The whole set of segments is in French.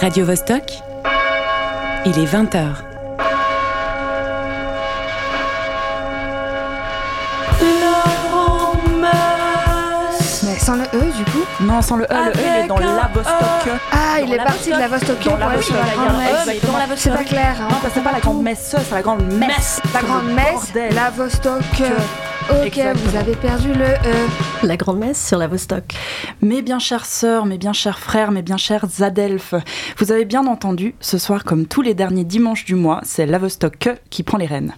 Radio Vostok, il est 20h. Mais sans le E du coup Non, sans le E, le E il est dans la Vostok. Ah, il est parti de la Vostok Dans pour la la Vostok. grande Il y a un messe. E, dans la C'est pas clair. hein. Non, parce que c'est pas la grande messe, c'est la grande messe. La grande messe, la Vostok. Ok, Exactement. vous avez perdu le E. La grande messe sur la Vostok. Mes bien chères sœurs, mes bien chers frères, mes bien chers Adelphes, vous avez bien entendu, ce soir comme tous les derniers dimanches du mois, c'est la Vostok qui prend les rênes.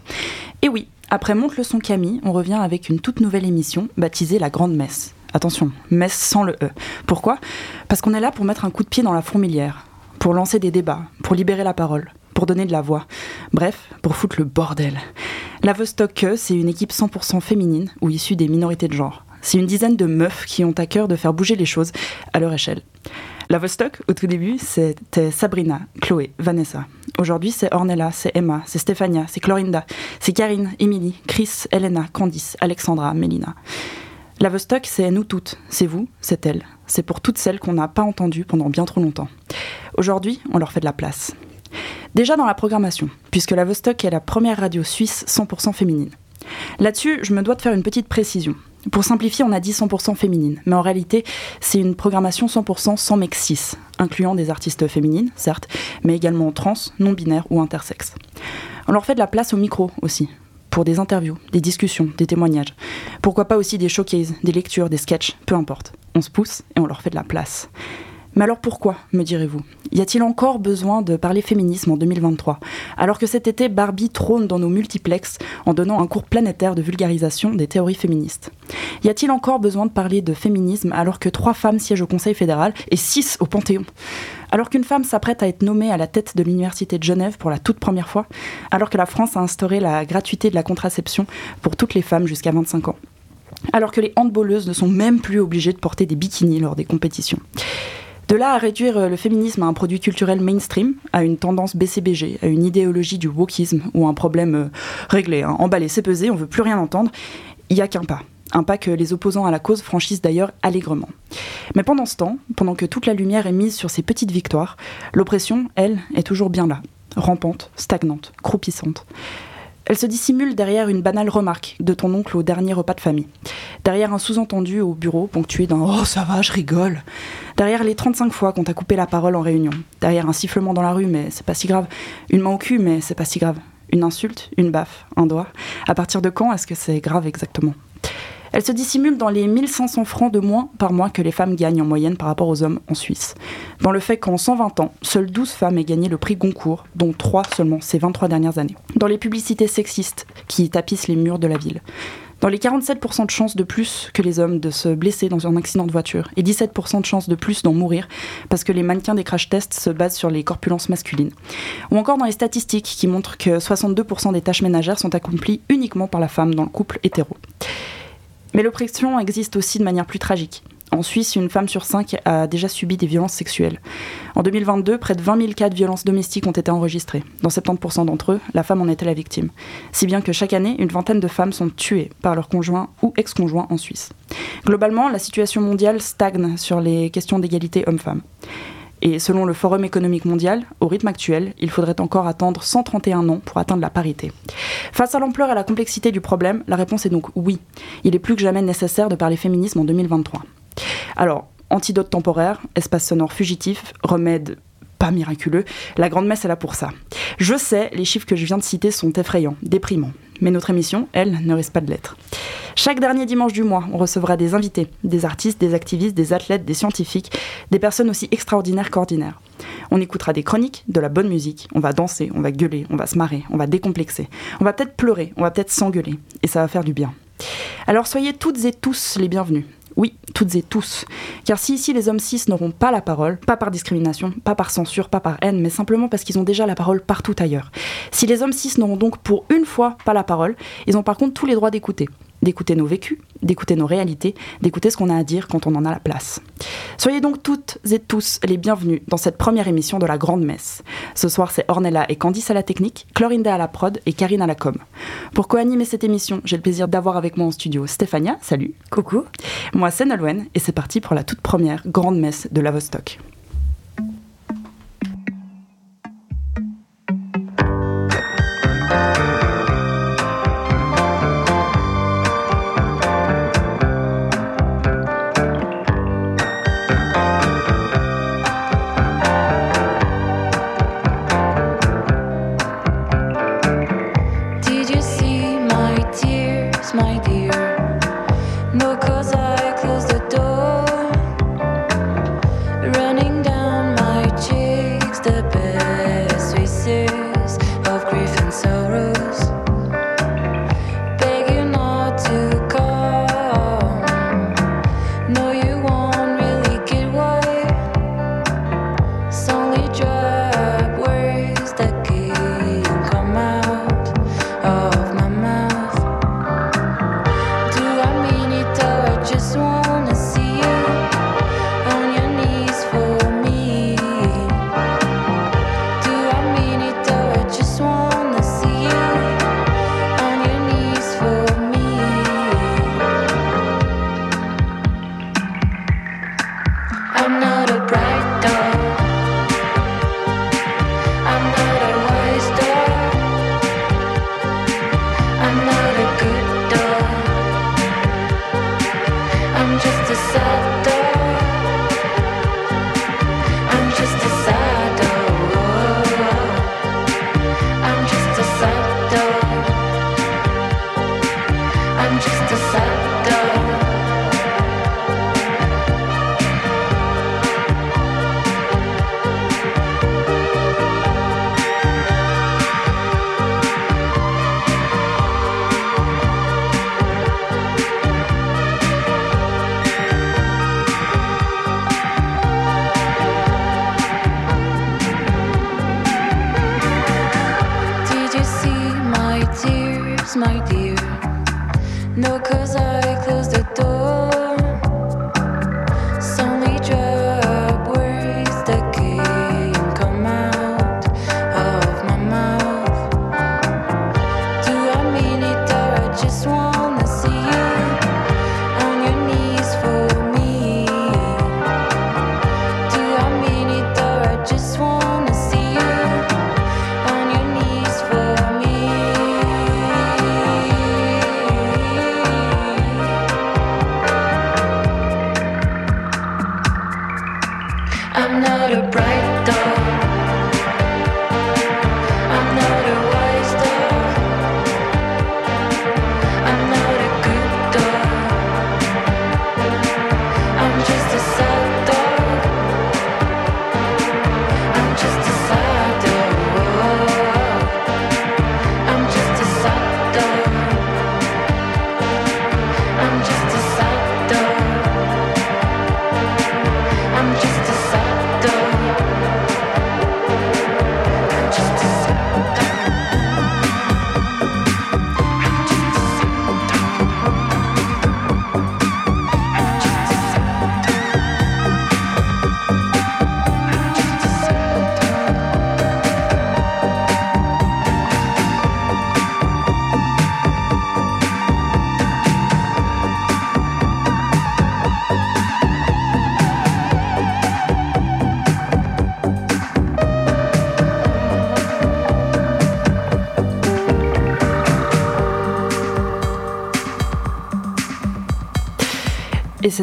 Et oui, après Monte le son Camille, on revient avec une toute nouvelle émission baptisée La Grande Messe. Attention, messe sans le E. Pourquoi? Parce qu'on est là pour mettre un coup de pied dans la fourmilière, pour lancer des débats, pour libérer la parole, pour donner de la voix. Bref, pour foutre le bordel. La Vostok, c'est une équipe 100% féminine ou issue des minorités de genre. C'est une dizaine de meufs qui ont à cœur de faire bouger les choses à leur échelle. La Vostok, au tout début, c'était Sabrina, Chloé, Vanessa. Aujourd'hui, c'est Ornella, c'est Emma, c'est Stéphania, c'est Clorinda, c'est Karine, Émilie, Chris, Elena, Candice, Alexandra, Mélina. La Vostok, c'est nous toutes. C'est vous, c'est elle. C'est pour toutes celles qu'on n'a pas entendues pendant bien trop longtemps. Aujourd'hui, on leur fait de la place. Déjà dans la programmation, puisque la Vostok est la première radio suisse 100% féminine. Là-dessus, je me dois de faire une petite précision. Pour simplifier, on a dit 100% féminine, mais en réalité, c'est une programmation 100% sans mec cis, incluant des artistes féminines, certes, mais également trans, non-binaires ou intersexes. On leur fait de la place au micro aussi, pour des interviews, des discussions, des témoignages. Pourquoi pas aussi des showcases, des lectures, des sketchs, peu importe. On se pousse et on leur fait de la place. Mais alors pourquoi, me direz-vous? Y a-t-il encore besoin de parler féminisme en 2023 Alors que cet été, Barbie trône dans nos multiplexes en donnant un cours planétaire de vulgarisation des théories féministes. Y a-t-il encore besoin de parler de féminisme alors que trois femmes siègent au Conseil fédéral et six au Panthéon? Alors qu'une femme s'apprête à être nommée à la tête de l'Université de Genève pour la toute première fois, alors que la France a instauré la gratuité de la contraception pour toutes les femmes jusqu'à 25 ans, alors que les handballeuses ne sont même plus obligées de porter des bikinis lors des compétitions? De là à réduire le féminisme à un produit culturel mainstream, à une tendance BCBG, à une idéologie du wokisme ou un problème euh, réglé, hein, emballé, c'est pesé, on veut plus rien entendre, il n'y a qu'un pas. Un pas que les opposants à la cause franchissent d'ailleurs allègrement. Mais pendant ce temps, pendant que toute la lumière est mise sur ces petites victoires, l'oppression, elle, est toujours bien là, rampante, stagnante, croupissante. Elle se dissimule derrière une banale remarque de ton oncle au dernier repas de famille, derrière un sous-entendu au bureau ponctué d'un Oh ça va, je rigole, derrière les 35 fois qu'on t'a coupé la parole en réunion, derrière un sifflement dans la rue, mais c'est pas si grave, une main au cul, mais c'est pas si grave, une insulte, une baffe, un doigt. À partir de quand est-ce que c'est grave exactement? Elle se dissimule dans les 1500 francs de moins par mois que les femmes gagnent en moyenne par rapport aux hommes en Suisse. Dans le fait qu'en 120 ans, seules 12 femmes aient gagné le prix Goncourt, dont 3 seulement ces 23 dernières années. Dans les publicités sexistes qui tapissent les murs de la ville. Dans les 47% de chances de plus que les hommes de se blesser dans un accident de voiture et 17% de chances de plus d'en mourir parce que les mannequins des crash tests se basent sur les corpulences masculines. Ou encore dans les statistiques qui montrent que 62% des tâches ménagères sont accomplies uniquement par la femme dans le couple hétéro. Mais l'oppression existe aussi de manière plus tragique. En Suisse, une femme sur cinq a déjà subi des violences sexuelles. En 2022, près de 20 000 cas de violences domestiques ont été enregistrés. Dans 70% d'entre eux, la femme en était la victime. Si bien que chaque année, une vingtaine de femmes sont tuées par leur conjoint ou ex-conjoint en Suisse. Globalement, la situation mondiale stagne sur les questions d'égalité homme-femme. Et selon le Forum économique mondial, au rythme actuel, il faudrait encore attendre 131 ans pour atteindre la parité. Face à l'ampleur et à la complexité du problème, la réponse est donc oui. Il est plus que jamais nécessaire de parler féminisme en 2023. Alors, antidote temporaire, espace sonore fugitif, remède pas miraculeux, la grande messe est là pour ça. Je sais, les chiffres que je viens de citer sont effrayants, déprimants. Mais notre émission, elle, ne risque pas de l'être. Chaque dernier dimanche du mois, on recevra des invités, des artistes, des activistes, des athlètes, des scientifiques, des personnes aussi extraordinaires qu'ordinaires. On écoutera des chroniques, de la bonne musique, on va danser, on va gueuler, on va se marrer, on va décomplexer, on va peut-être pleurer, on va peut-être s'engueuler, et ça va faire du bien. Alors soyez toutes et tous les bienvenus. Oui, toutes et tous. Car si ici les hommes cis n'auront pas la parole, pas par discrimination, pas par censure, pas par haine, mais simplement parce qu'ils ont déjà la parole partout ailleurs. Si les hommes cis n'auront donc pour une fois pas la parole, ils ont par contre tous les droits d'écouter d'écouter nos vécus, d'écouter nos réalités, d'écouter ce qu'on a à dire quand on en a la place. Soyez donc toutes et tous les bienvenus dans cette première émission de la Grande Messe. Ce soir, c'est Ornella et Candice à la technique, Clorinda à la prod et Karine à la com. Pour co-animer cette émission, j'ai le plaisir d'avoir avec moi en studio Stéphania, salut. Coucou. Moi, c'est Nolwenn et c'est parti pour la toute première Grande Messe de la Vostok.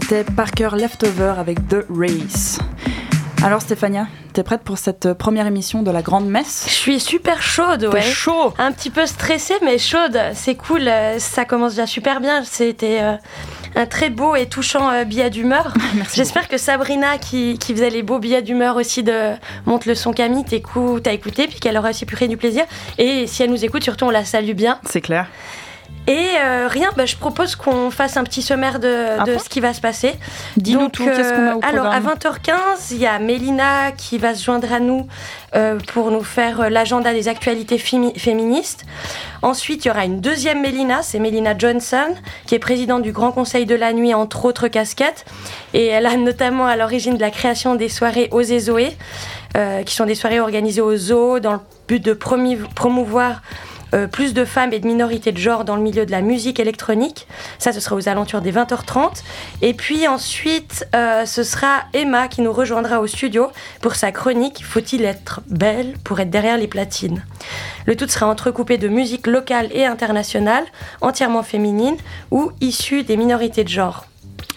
C'était Parker Leftover avec The Race. Alors Stéphania, t'es prête pour cette première émission de la Grande Messe? Je suis super chaude, ouais. chaud Un petit peu stressée, mais chaude. C'est cool, ça commence déjà super bien. C'était euh, un très beau et touchant euh, billet d'humeur. J'espère que Sabrina, qui, qui, faisait les beaux billets d'humeur aussi de Monte le son Camille, t'écoute, à écouté, puis qu'elle aura aussi pu créer du plaisir. Et si elle nous écoute, surtout, on la salue bien. C'est clair. Et euh, rien, bah, je propose qu'on fasse un petit sommaire de, de ce qui va se passer. Dis-nous tout, qu'est-ce qu'on a au Alors, à 20h15, il y a Mélina qui va se joindre à nous euh, pour nous faire euh, l'agenda des actualités féministes. Ensuite, il y aura une deuxième Mélina, c'est Mélina Johnson, qui est présidente du Grand Conseil de la Nuit, entre autres casquettes. Et elle a notamment à l'origine de la création des soirées Osez Zoé, qui sont des soirées organisées au zoo dans le but de promouvoir euh, plus de femmes et de minorités de genre dans le milieu de la musique électronique. Ça, ce sera aux alentours des 20h30. Et puis ensuite, euh, ce sera Emma qui nous rejoindra au studio pour sa chronique Faut-il être belle pour être derrière les platines? Le tout sera entrecoupé de musique locale et internationale, entièrement féminine ou issue des minorités de genre.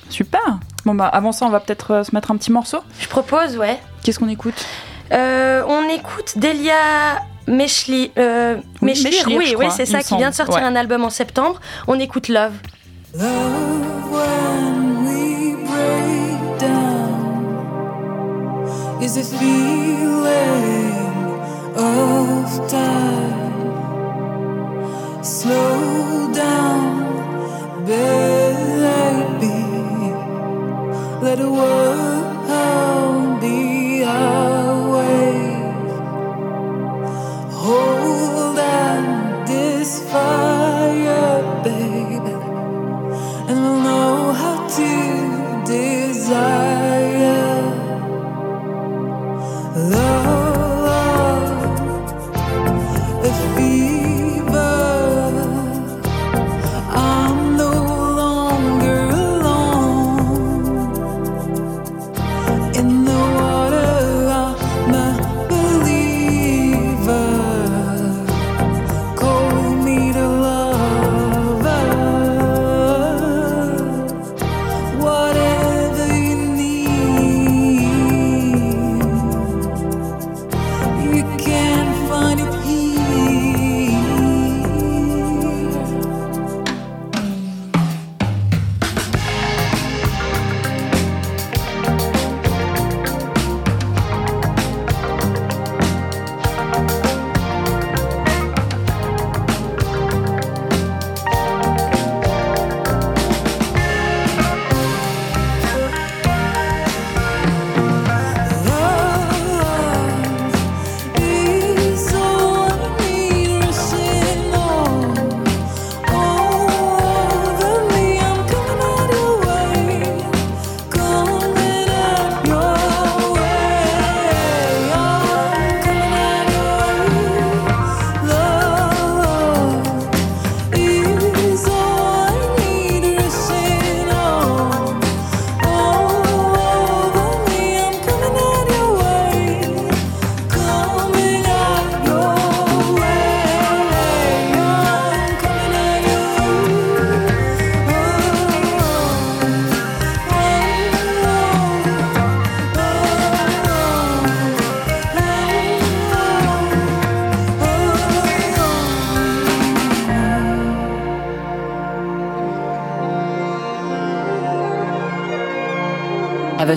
Super Bon bah avant ça, on va peut-être euh, se mettre un petit morceau. Je propose, ouais. Qu'est-ce qu'on écoute? On écoute Delia Meshli, euh, oui, oui, oui c'est ça, qui vient de sortir ouais. un album en septembre. On écoute Love. Love when we break down is a feeling of time. Slow down, baby. Let the world be out. Hold on this fire, baby, and we'll know how to desire love.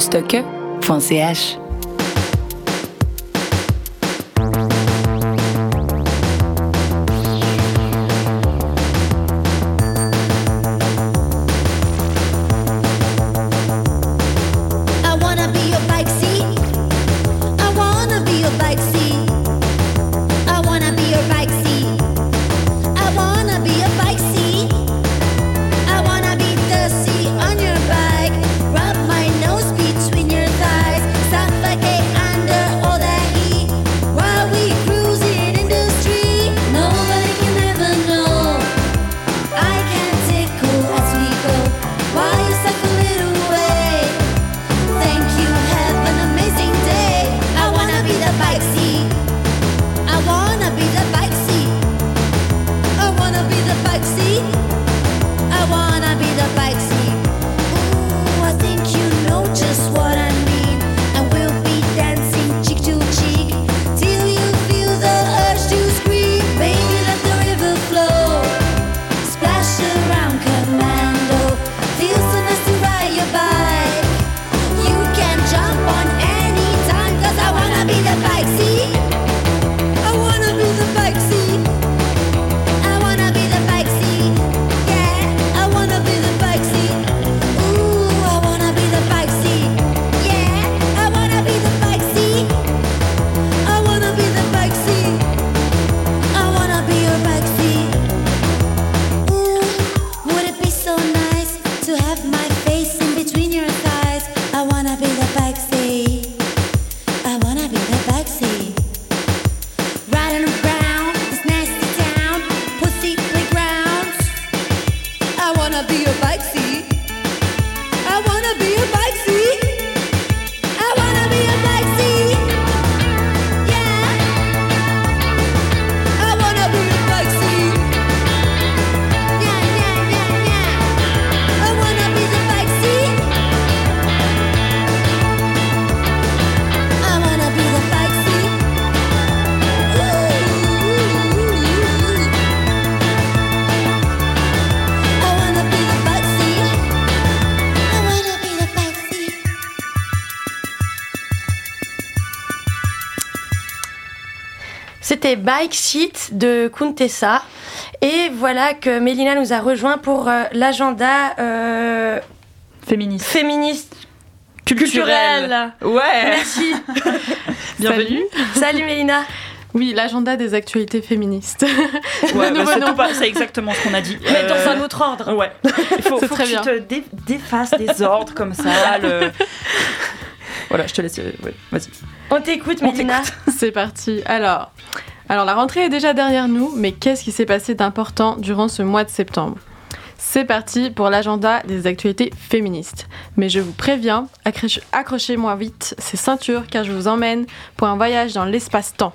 poste Bike Seat de Kuntessa. Et voilà que Mélina nous a rejoint pour euh, l'agenda euh, féministe. féministe culturel. Ouais. Merci. Bienvenue. Salut Mélina. Oui, l'agenda des actualités féministes. Ouais, bah, c'est exactement ce qu'on a dit. Mais dans un autre ordre. Ouais. Il faut, faut que tu te défasses des ordres comme ça. Voilà, je te laisse. Ouais, vas-y. On t'écoute, Mélina. C'est parti. Alors, alors, la rentrée est déjà derrière nous, mais qu'est-ce qui s'est passé d'important durant ce mois de septembre? C'est parti pour l'agenda des actualités féministes. Mais je vous préviens, accroche- accrochez-moi vite ces ceintures car je vous emmène pour un voyage dans l'espace-temps.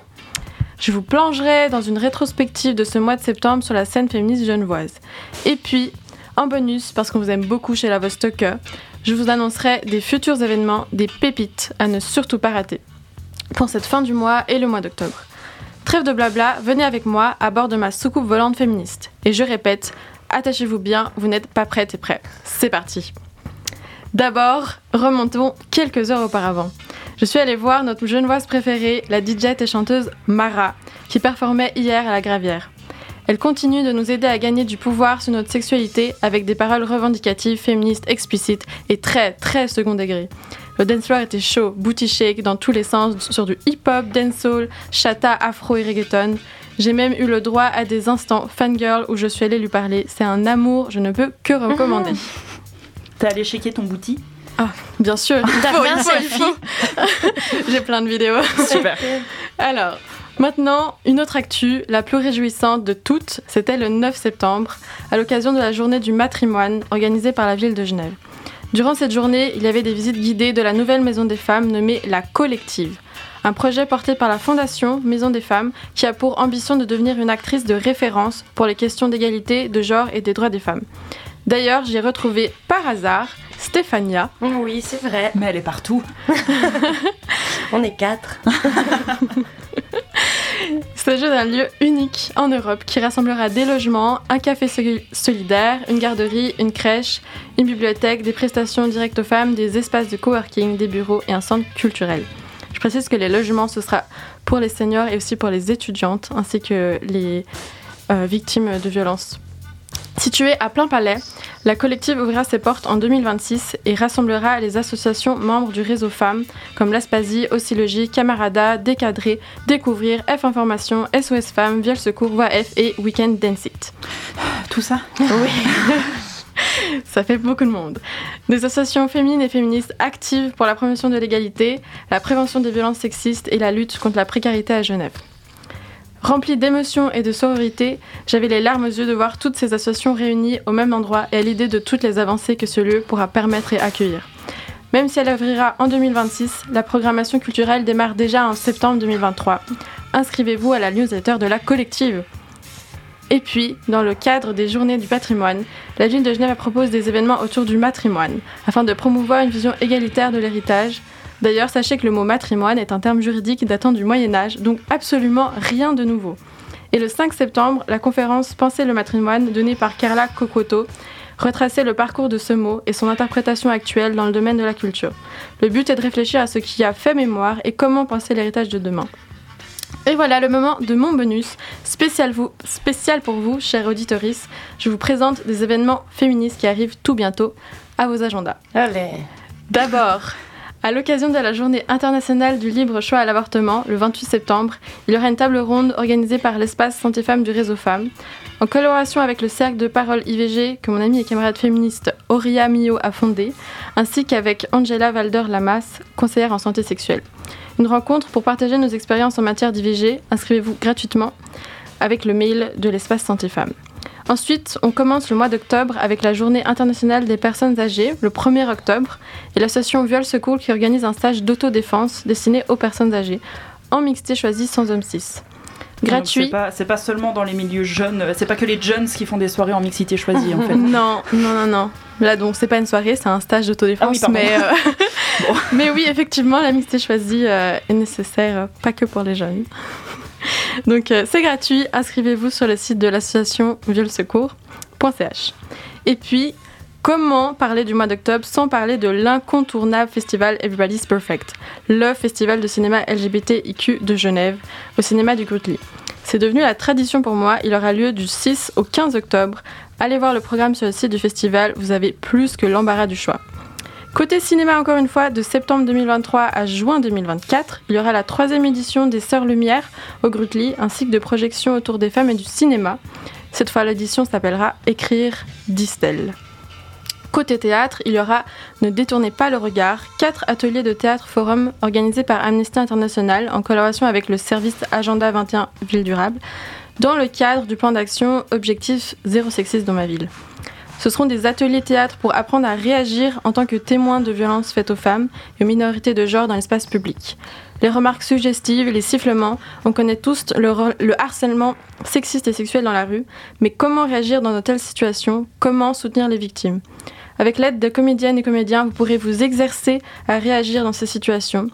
Je vous plongerai dans une rétrospective de ce mois de septembre sur la scène féministe genevoise. Et puis, en bonus, parce qu'on vous aime beaucoup chez la Vostok, je vous annoncerai des futurs événements, des pépites à ne surtout pas rater pour cette fin du mois et le mois d'octobre. Trêve de blabla, venez avec moi à bord de ma soucoupe volante féministe. Et je répète, attachez-vous bien, vous n'êtes pas prêtes et prêts. C'est parti. D'abord, remontons quelques heures auparavant. Je suis allée voir notre genevoise préférée, la DJ et chanteuse Mara, qui performait hier à la Gravière. Elle continue de nous aider à gagner du pouvoir sur notre sexualité avec des paroles revendicatives, féministes, explicites et très très second degré. Le dance floor était chaud, booty shake dans tous les sens, sur du hip-hop, dancehall, chata, afro et reggaeton. J'ai même eu le droit à des instants fangirl où je suis allée lui parler. C'est un amour, je ne peux que recommander. T'es allé checker ton bouti Bien sûr, faut. J'ai plein de vidéos. Super. Alors, maintenant, une autre actu, la plus réjouissante de toutes, c'était le 9 septembre, à l'occasion de la journée du matrimoine organisée par la ville de Genève. Durant cette journée, il y avait des visites guidées de la nouvelle Maison des Femmes nommée La Collective. Un projet porté par la Fondation Maison des Femmes qui a pour ambition de devenir une actrice de référence pour les questions d'égalité, de genre et des droits des femmes. D'ailleurs, j'ai retrouvé par hasard Stéphania, Oui, c'est vrai. Mais elle est partout. On est quatre. Il s'agit d'un lieu unique en Europe qui rassemblera des logements, un café soli- solidaire, une garderie, une crèche, une bibliothèque, des prestations directes aux femmes, des espaces de coworking, des bureaux et un centre culturel. Je précise que les logements, ce sera pour les seniors et aussi pour les étudiantes, ainsi que les euh, victimes de violences. Située à plein palais, la collective ouvrira ses portes en 2026 et rassemblera les associations membres du réseau femmes comme l'Aspasie, Oscillogie, Camarada, Décadré, Découvrir, F Information, SOS Femmes, Viol Secours, Voix F et Weekend Dance It. Tout ça Oui. Ça fait beaucoup de monde. Des associations féminines et féministes actives pour la promotion de l'égalité, la prévention des violences sexistes et la lutte contre la précarité à Genève. Remplie d'émotion et de sororité, j'avais les larmes aux yeux de voir toutes ces associations réunies au même endroit et à l'idée de toutes les avancées que ce lieu pourra permettre et accueillir. Même si elle ouvrira en 2026, la programmation culturelle démarre déjà en septembre 2023. Inscrivez-vous à la newsletter de la collective. Et puis, dans le cadre des Journées du patrimoine, la ville de Genève propose des événements autour du matrimoine, afin de promouvoir une vision égalitaire de l'héritage. D'ailleurs, sachez que le mot matrimoine est un terme juridique datant du Moyen Âge, donc absolument rien de nouveau. Et le 5 septembre, la conférence Penser le matrimoine, donnée par Carla Cocoto, retraçait le parcours de ce mot et son interprétation actuelle dans le domaine de la culture. Le but est de réfléchir à ce qui a fait mémoire et comment penser l'héritage de demain. Et voilà le moment de mon bonus spécial, vous, spécial pour vous, chers auditorices. Je vous présente des événements féministes qui arrivent tout bientôt à vos agendas. Allez. D'abord, à l'occasion de la journée internationale du libre choix à l'avortement, le 28 septembre, il y aura une table ronde organisée par l'espace Santé Femmes du réseau Femmes, en collaboration avec le cercle de parole IVG que mon amie et camarade féministe Auria Mio a fondé, ainsi qu'avec Angela Valder-Lamas, conseillère en santé sexuelle. Une rencontre pour partager nos expériences en matière d'IVG. Inscrivez-vous gratuitement avec le mail de l'espace Santé Femmes. Ensuite, on commence le mois d'octobre avec la journée internationale des personnes âgées, le 1er octobre, et l'association Viol Secours qui organise un stage d'autodéfense destiné aux personnes âgées, en mixité choisie sans homme 6. Donc, Gratuit. C'est pas, pas seulement dans les milieux jeunes, c'est pas que les jeunes qui font des soirées en mixité choisie en fait. Non, non, non, non. Là, donc, c'est pas une soirée, c'est un stage d'autodéfense. Ah oui, mais, euh, mais oui, effectivement, la mixité choisie euh, est nécessaire, pas que pour les jeunes. donc, euh, c'est gratuit. Inscrivez-vous sur le site de l'association violsecours.ch. Et puis, comment parler du mois d'octobre sans parler de l'incontournable festival Everybody's Perfect, le festival de cinéma LGBTIQ de Genève, au cinéma du Grutli. C'est devenu la tradition pour moi. Il aura lieu du 6 au 15 octobre. Allez voir le programme sur le site du festival, vous avez plus que l'embarras du choix. Côté cinéma, encore une fois, de septembre 2023 à juin 2024, il y aura la troisième édition des Sœurs Lumière au Grutli, un cycle de projection autour des femmes et du cinéma. Cette fois, l'édition s'appellera Écrire d'Istel. Côté théâtre, il y aura Ne détournez pas le regard, quatre ateliers de théâtre forum organisés par Amnesty International en collaboration avec le service Agenda 21 Ville Durable dans le cadre du plan d'action Objectif Zéro Sexisme dans ma ville. Ce seront des ateliers théâtre pour apprendre à réagir en tant que témoin de violences faites aux femmes et aux minorités de genre dans l'espace public. Les remarques suggestives, les sifflements, on connaît tous le, le, harcèlement sexiste et sexuel dans la rue, mais comment réagir dans de telles situations? Comment soutenir les victimes? Avec l'aide de comédiennes et comédiens, vous pourrez vous exercer à réagir dans ces situations.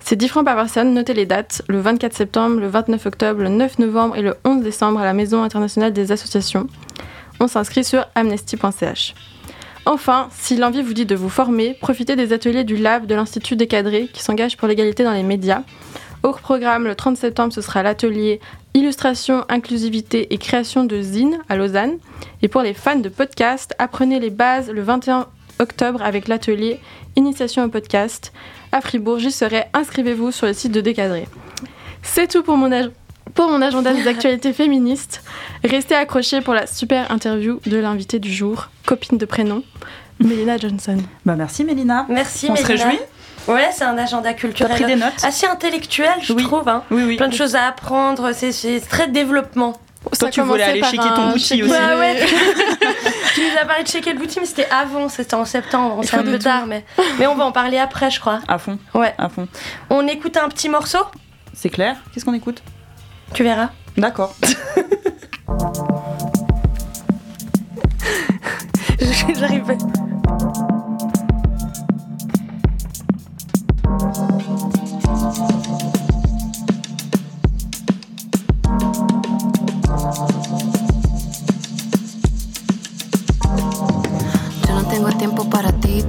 C'est différent par personne, notez les dates, le 24 septembre, le 29 octobre, le 9 novembre et le 11 décembre à la Maison internationale des associations. On s'inscrit sur amnesty.ch. Enfin, si l'envie vous dit de vous former, profitez des ateliers du LAB de l'Institut Décadré qui s'engage pour l'égalité dans les médias. Au programme, le 30 septembre, ce sera l'atelier Illustration, inclusivité et création de zine à Lausanne. Et pour les fans de podcast, apprenez les bases le 21 octobre avec l'atelier Initiation au podcast. À Fribourg, j'y serai. Inscrivez-vous sur le site de Décadré. C'est tout pour mon, pour mon agenda des actualités féministes. Restez accrochés pour la super interview de l'invité du jour, copine de prénom, Mélina Johnson. Bah merci Mélina. Merci On Mélina. se réjouit Ouais, c'est un agenda culturel pris des notes assez intellectuel, je Oui. trouve. hein. Oui, oui. Plein de choses à apprendre, c'est- très développement. Toi, tu voulais aller checker ton bouti aussi. Bah ouais. tu nous as parlé de checker le bouti, mais c'était avant, c'était en septembre, faut un peu tout. tard, mais, mais on va en parler après, je crois. À fond, Ouais. à fond. On écoute un petit morceau, C'est clair Qu'est-ce qu'on écoute? Tu verras. D'accord. J'arrive. Yo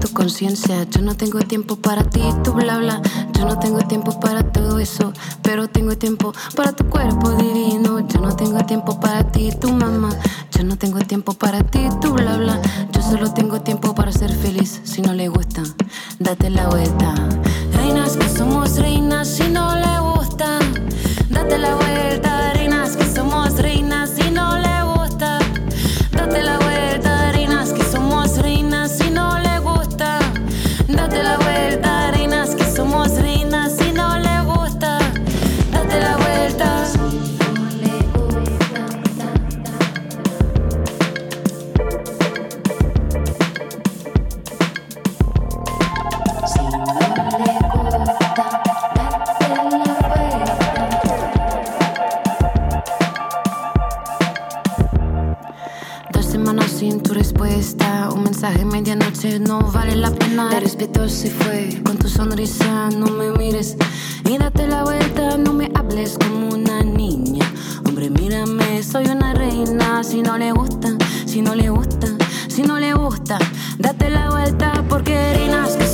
tu conciencia. Yo no tengo tiempo para ti, tu bla bla. Yo no tengo tiempo para todo eso, pero tengo tiempo para tu cuerpo divino. Yo no tengo tiempo para ti, tu mamá. Yo no tengo tiempo para ti, tu bla bla. Yo solo tengo tiempo para ser feliz. Si no le gusta, date la vuelta. Reinas que somos reinas, si no le gusta, date la vuelta. Reinas que somos reinas, si no le no vale la pena. Te respeto si fue con tu sonrisa, no me mires y date la vuelta, no me hables como una niña. Hombre, mírame, soy una reina. Si no le gusta, si no le gusta, si no le gusta, date la vuelta porque reinas que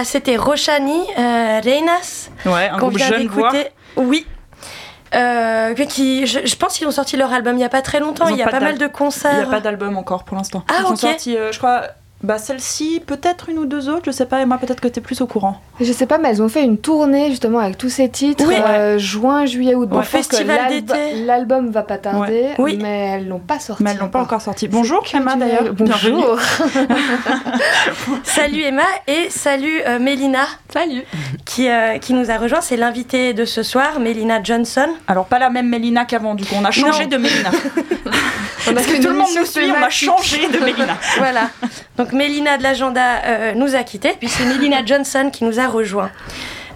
Voilà, c'était Roshani, euh, Reinas, Ouais, un groupe jeune voix. Oui. Euh, qui, je, je pense qu'ils ont sorti leur album il y a pas très longtemps. Il y a pas mal de Il n'y concerts. a pas d'album encore pour l'instant. Ah, Ils ont sorti, euh, je crois, bah celle-ci, peut-être une ou deux autres, je sais pas, et moi peut-être que t'es plus au courant. Je sais pas, mais elles ont fait une tournée justement avec tous ces titres. Oui. euh, juin, juillet, août. Que festival d'été. L'album va pas tarder, Oui. mais elles l'ont pas sorti. Mais elles l'ont pas encore sorti. Bonjour Emma d'ailleurs. Bonjour. Salut Emma et salut euh, Mélina Salut qui, euh, qui nous a rejoint. C'est l'invitée de ce soir, Mélina Johnson. Alors pas la même Mélina qu'avant, du coup on a changé Non. de Mélina. Parce que tout le monde nous suit, on a changé de Mélina. Voilà. Donc Mélina de l'agenda euh, nous a quittés, puis c'est Mélina Johnson qui nous a rejoint.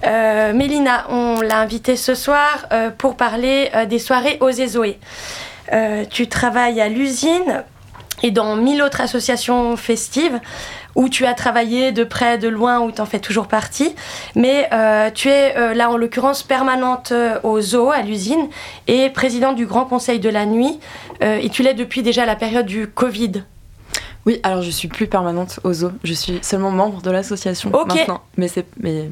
Euh, Mélina, on l'a invitée ce soir euh, pour parler euh, des soirées aux Zoé. Tu travailles à l'usine et dans mille autres associations festives où tu as travaillé de près, de loin, où tu en fais toujours partie. Mais euh, tu es euh, là en l'occurrence permanente euh, au zoo, à l'usine, et présidente du Grand Conseil de la Nuit. Euh, et tu l'es depuis déjà la période du Covid. Oui, alors je suis plus permanente au zoo. Je suis seulement membre de l'association Ok. maintenant. Mais c'est, mais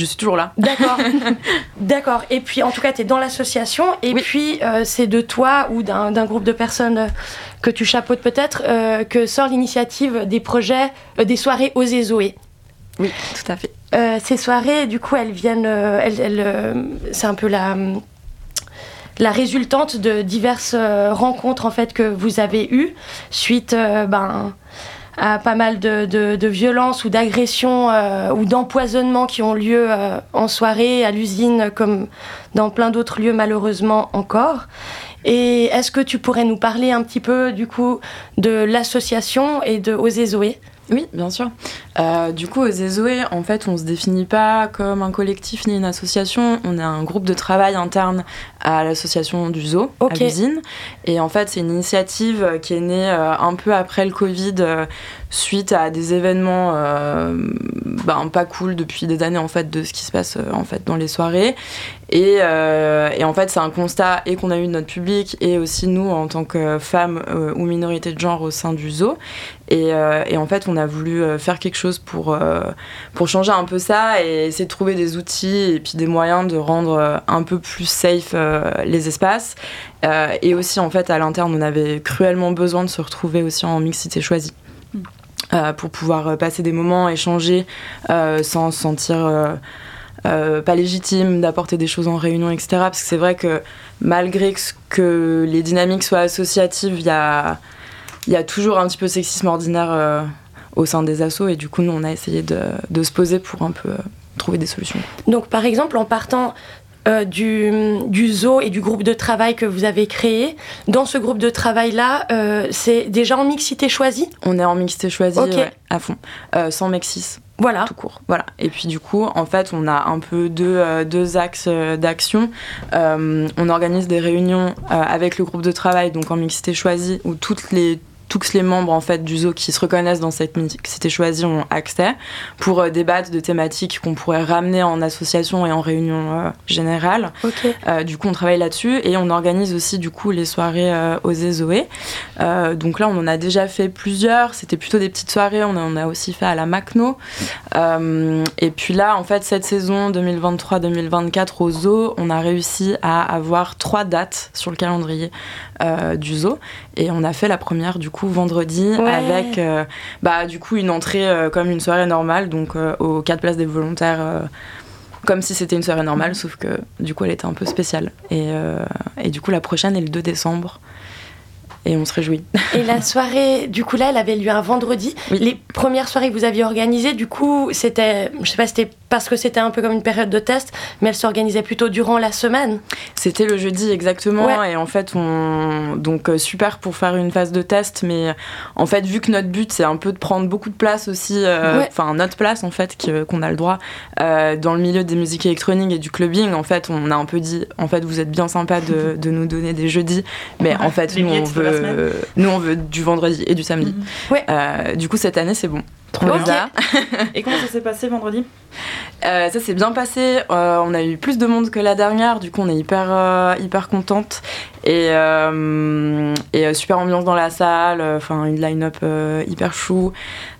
je suis toujours là. D'accord. D'accord. Et puis, en tout cas, tu es dans l'association. Et Oui. puis, euh, c'est de toi ou d'un groupe de personnes que tu chapeautes peut-être euh, que sort l'initiative des projets, euh, des soirées aux Zoé. Oui, tout à fait. Ces soirées, du coup, elles viennent. elles, elles, c'est un peu la. La résultante de diverses rencontres en fait que vous avez eues suite euh, ben, à pas mal de, de, de violences ou d'agressions euh, ou d'empoisonnements qui ont lieu euh, en soirée à l'usine comme dans plein d'autres lieux malheureusement encore. Et est-ce que tu pourrais nous parler un petit peu du coup de l'association et de Oser Zoé? Oui, bien sûr. Euh, du coup, aux Zoé, en fait, on se définit pas comme un collectif ni une association. On est un groupe de travail interne à l'association du zoo, Ok. à l'usine. Et en fait, c'est une initiative qui est née euh, un peu après le Covid, euh, suite à des événements ben, pas cool depuis des années, en fait, de ce qui se passe en fait, dans les soirées. Et, et en fait, c'est un constat et qu'on a eu de notre public et aussi nous en tant que femmes ou minorités de genre au sein du zoo. Et, euh, et en fait, on a voulu euh, faire quelque chose pour, euh, pour changer un peu ça et essayer de trouver des outils et puis des moyens de rendre un peu plus safe les espaces. Et aussi, en fait, à l'interne, on avait cruellement besoin de se retrouver aussi en mixité choisie. Euh, pour pouvoir passer des moments, échanger euh, sans se sentir euh, pas légitime d'apporter des choses en réunion, etc. Parce que c'est vrai que malgré que, que les dynamiques soient associatives, il y a, il y a toujours un petit peu de sexisme ordinaire euh, au sein des assos et du coup nous on a essayé de, de se poser pour un peu euh, trouver des solutions. Donc, par exemple, en partant euh, du, du zoo et du groupe de travail que vous avez créé, dans ce groupe de travail-là, euh, c'est déjà en mixité choisie? On est en mixité choisie ouais, à fond, euh, sans mexis. Voilà. tout court. Voilà. Et puis du coup, en fait, on a un peu deux, deux axes d'action. On organise des réunions avec le groupe de travail, donc en mixité choisie, où toutes les tous les membres en fait du zoo qui se reconnaissent dans cette mixité choisie ont accès pour euh, débattre de thématiques qu'on pourrait ramener en association et en réunion euh, générale. Euh, du coup, on travaille là-dessus et on organise aussi du coup les soirées aux Zoé. Donc là, on en a déjà fait plusieurs. C'était plutôt des petites soirées. On en a aussi fait à la Macno. Et puis là, en fait, cette saison 2023-2024 au zoo, on a réussi à avoir trois dates sur le calendrier euh, du zoo. Et on a fait la première du coup vendredi Ouais. avec euh, bah, du coup une entrée euh, comme une soirée normale, donc aux quatre places des volontaires. comme si c'était une soirée normale, sauf que du coup elle était un peu spéciale. Et, et du coup la prochaine est le 2 décembre. Et on se réjouit. Et la soirée, du coup, là, elle avait lieu un vendredi. Oui. Les premières soirées que vous aviez organisées, du coup, c'était, je sais pas, c'était parce que c'était un peu comme une période de test, mais elle s'organisait plutôt durant la semaine. C'était le jeudi exactement. Ouais. Et en fait, on. Donc euh, super pour faire une phase de test. Mais en fait, vu que notre but c'est un peu de prendre beaucoup de place aussi, euh, Ouais. enfin notre place en fait, qu'on a le droit, euh, dans le milieu des musiques électroniques et du clubbing, en fait, on a un peu dit en fait, vous êtes bien sympa de, de nous donner des jeudis. Mais Ouais, en fait, nous on, veut, nous on veut du vendredi et du samedi. Euh, du coup, cette année, c'est bon. Trop. Et comment ça s'est passé vendredi? Euh, ça s'est bien passé. Euh, on a eu plus de monde que la dernière. Du coup, on est hyper, euh, hyper contente. Et, et super ambiance dans la salle. Enfin, une line-up hyper chou.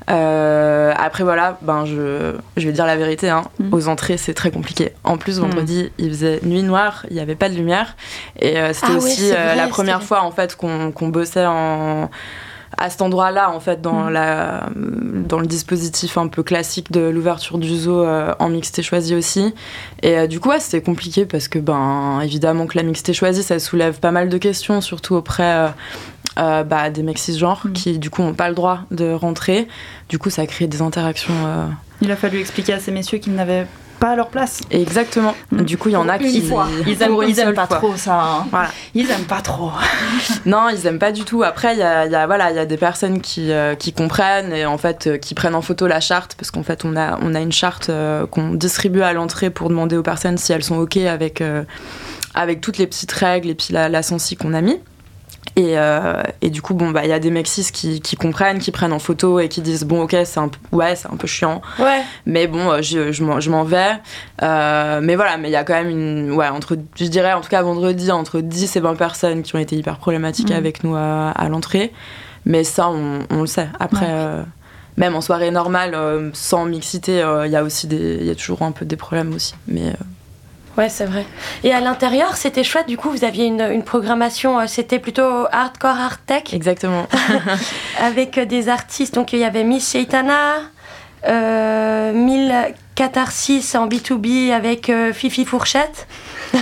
Après, voilà, ben, je, je vais dire la vérité. hein. Mhm. Aux entrées, c'est très compliqué. En plus, vendredi, il faisait nuit noire. Il n'y avait pas de lumière. Et c'était Ah aussi vrai, la première fois en fait qu'on qu'on bossait en à cet endroit-là, en fait, dans, Mhm. la, dans le dispositif un peu classique de l'ouverture du zoo euh, en mixité choisie aussi. Et euh, du coup, ouais, c'était compliqué parce que, ben, évidemment que la mixité choisie, ça soulève pas mal de questions, surtout auprès euh, euh, bah, des mecs cisgenres Mhm. qui, du coup, n'ont pas le droit de rentrer. Du coup, ça crée des interactions. Il a fallu expliquer à ces messieurs qu'ils n'avaient pas leur place. Exactement. Mhm. Du coup, il y en a Une qui. fois. Ils aiment, une ils aiment pas fois. trop ça. hein. Voilà. Ils aiment pas trop. Non, ils aiment pas du tout. Après, il y a, il y a- voilà, il y a des personnes qui, euh, qui comprennent et en fait euh, qui prennent en photo la charte parce qu'en fait on a, on a une charte euh, qu'on distribue à l'entrée pour demander aux personnes si elles sont ok avec, euh, avec toutes les petites règles et puis la, la sensi qu'on a mis. Et, euh, et du coup, bon, bah, il y a des mecs cis qui, qui comprennent, qui prennent en photo et qui disent bon, ok, c'est un, peu- ouais, c'est un peu chiant, Ouais. mais bon, euh, je, je m'en- je m'en vais. Euh, mais voilà, mais il y a quand même une. Ouais, entre, je dirais en tout cas vendredi, entre 10 et 20 personnes qui ont été hyper problématiques Mhm. avec nous à, à l'entrée. Mais ça, on, on le sait. Après, Ouais. euh, même en soirée normale, sans mixité, il y a aussi des. Il y a toujours un peu des problèmes aussi. Mais Ouais, c'est vrai. Et à l'intérieur, c'était chouette. Du coup, vous aviez une, une programmation, euh, c'était plutôt hardcore, hard tech, exactement. avec euh, des artistes. Donc, il y avait Miss Shaitana, euh, 1000 Catharsis en B2B avec euh, Fifi Fourchette.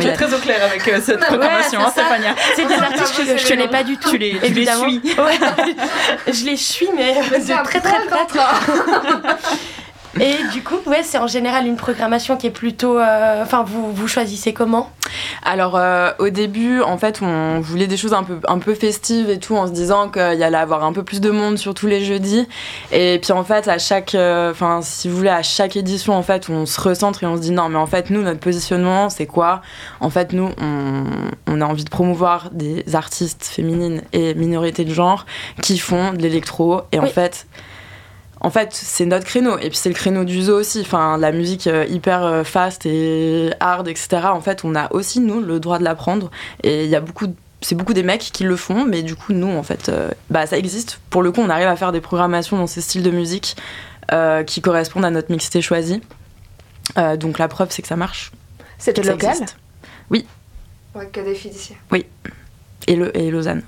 Tu es très au clair avec euh, cette Ouais, programmation, c'est hein. Stéphania. C'est des artistes que je connais pas du tout. Tu les, tu les évidemment. suis. Ouais. je les suis, mais C'est très très contrat. Et du coup, ouais, c'est en général une programmation qui est plutôt. euh, Enfin, vous, vous choisissez comment? Alors euh, au début, en fait, on voulait des choses un peu, un peu festives et tout, en se disant qu'il y allait avoir un peu plus de monde sur tous les jeudis. Et puis en fait, à chaque, euh, enfin, si vous voulez, à chaque édition, en fait, on se recentre et on se dit non, mais en fait, nous, notre positionnement, c'est quoi? En fait, nous, on, on a envie de promouvoir des artistes féminines et minorités de genre qui font de l'électro. Et en fait. En fait, c'est notre créneau. Et puis, c'est le créneau du zoo aussi. Enfin, la musique euh, hyper euh, fast et hard, etc. En fait, on a aussi, nous, le droit de l'apprendre. Et il y a beaucoup de- c'est beaucoup des mecs qui le font, mais du coup, nous, en fait, euh, bah, ça existe. Pour le coup, on arrive à faire des programmations dans ces styles de musique euh, qui correspondent à notre mixité choisie. Euh, donc, la preuve, c'est que ça marche. C'était local existe. Ouais, que des filles d'ici. Et, le, et Lausanne.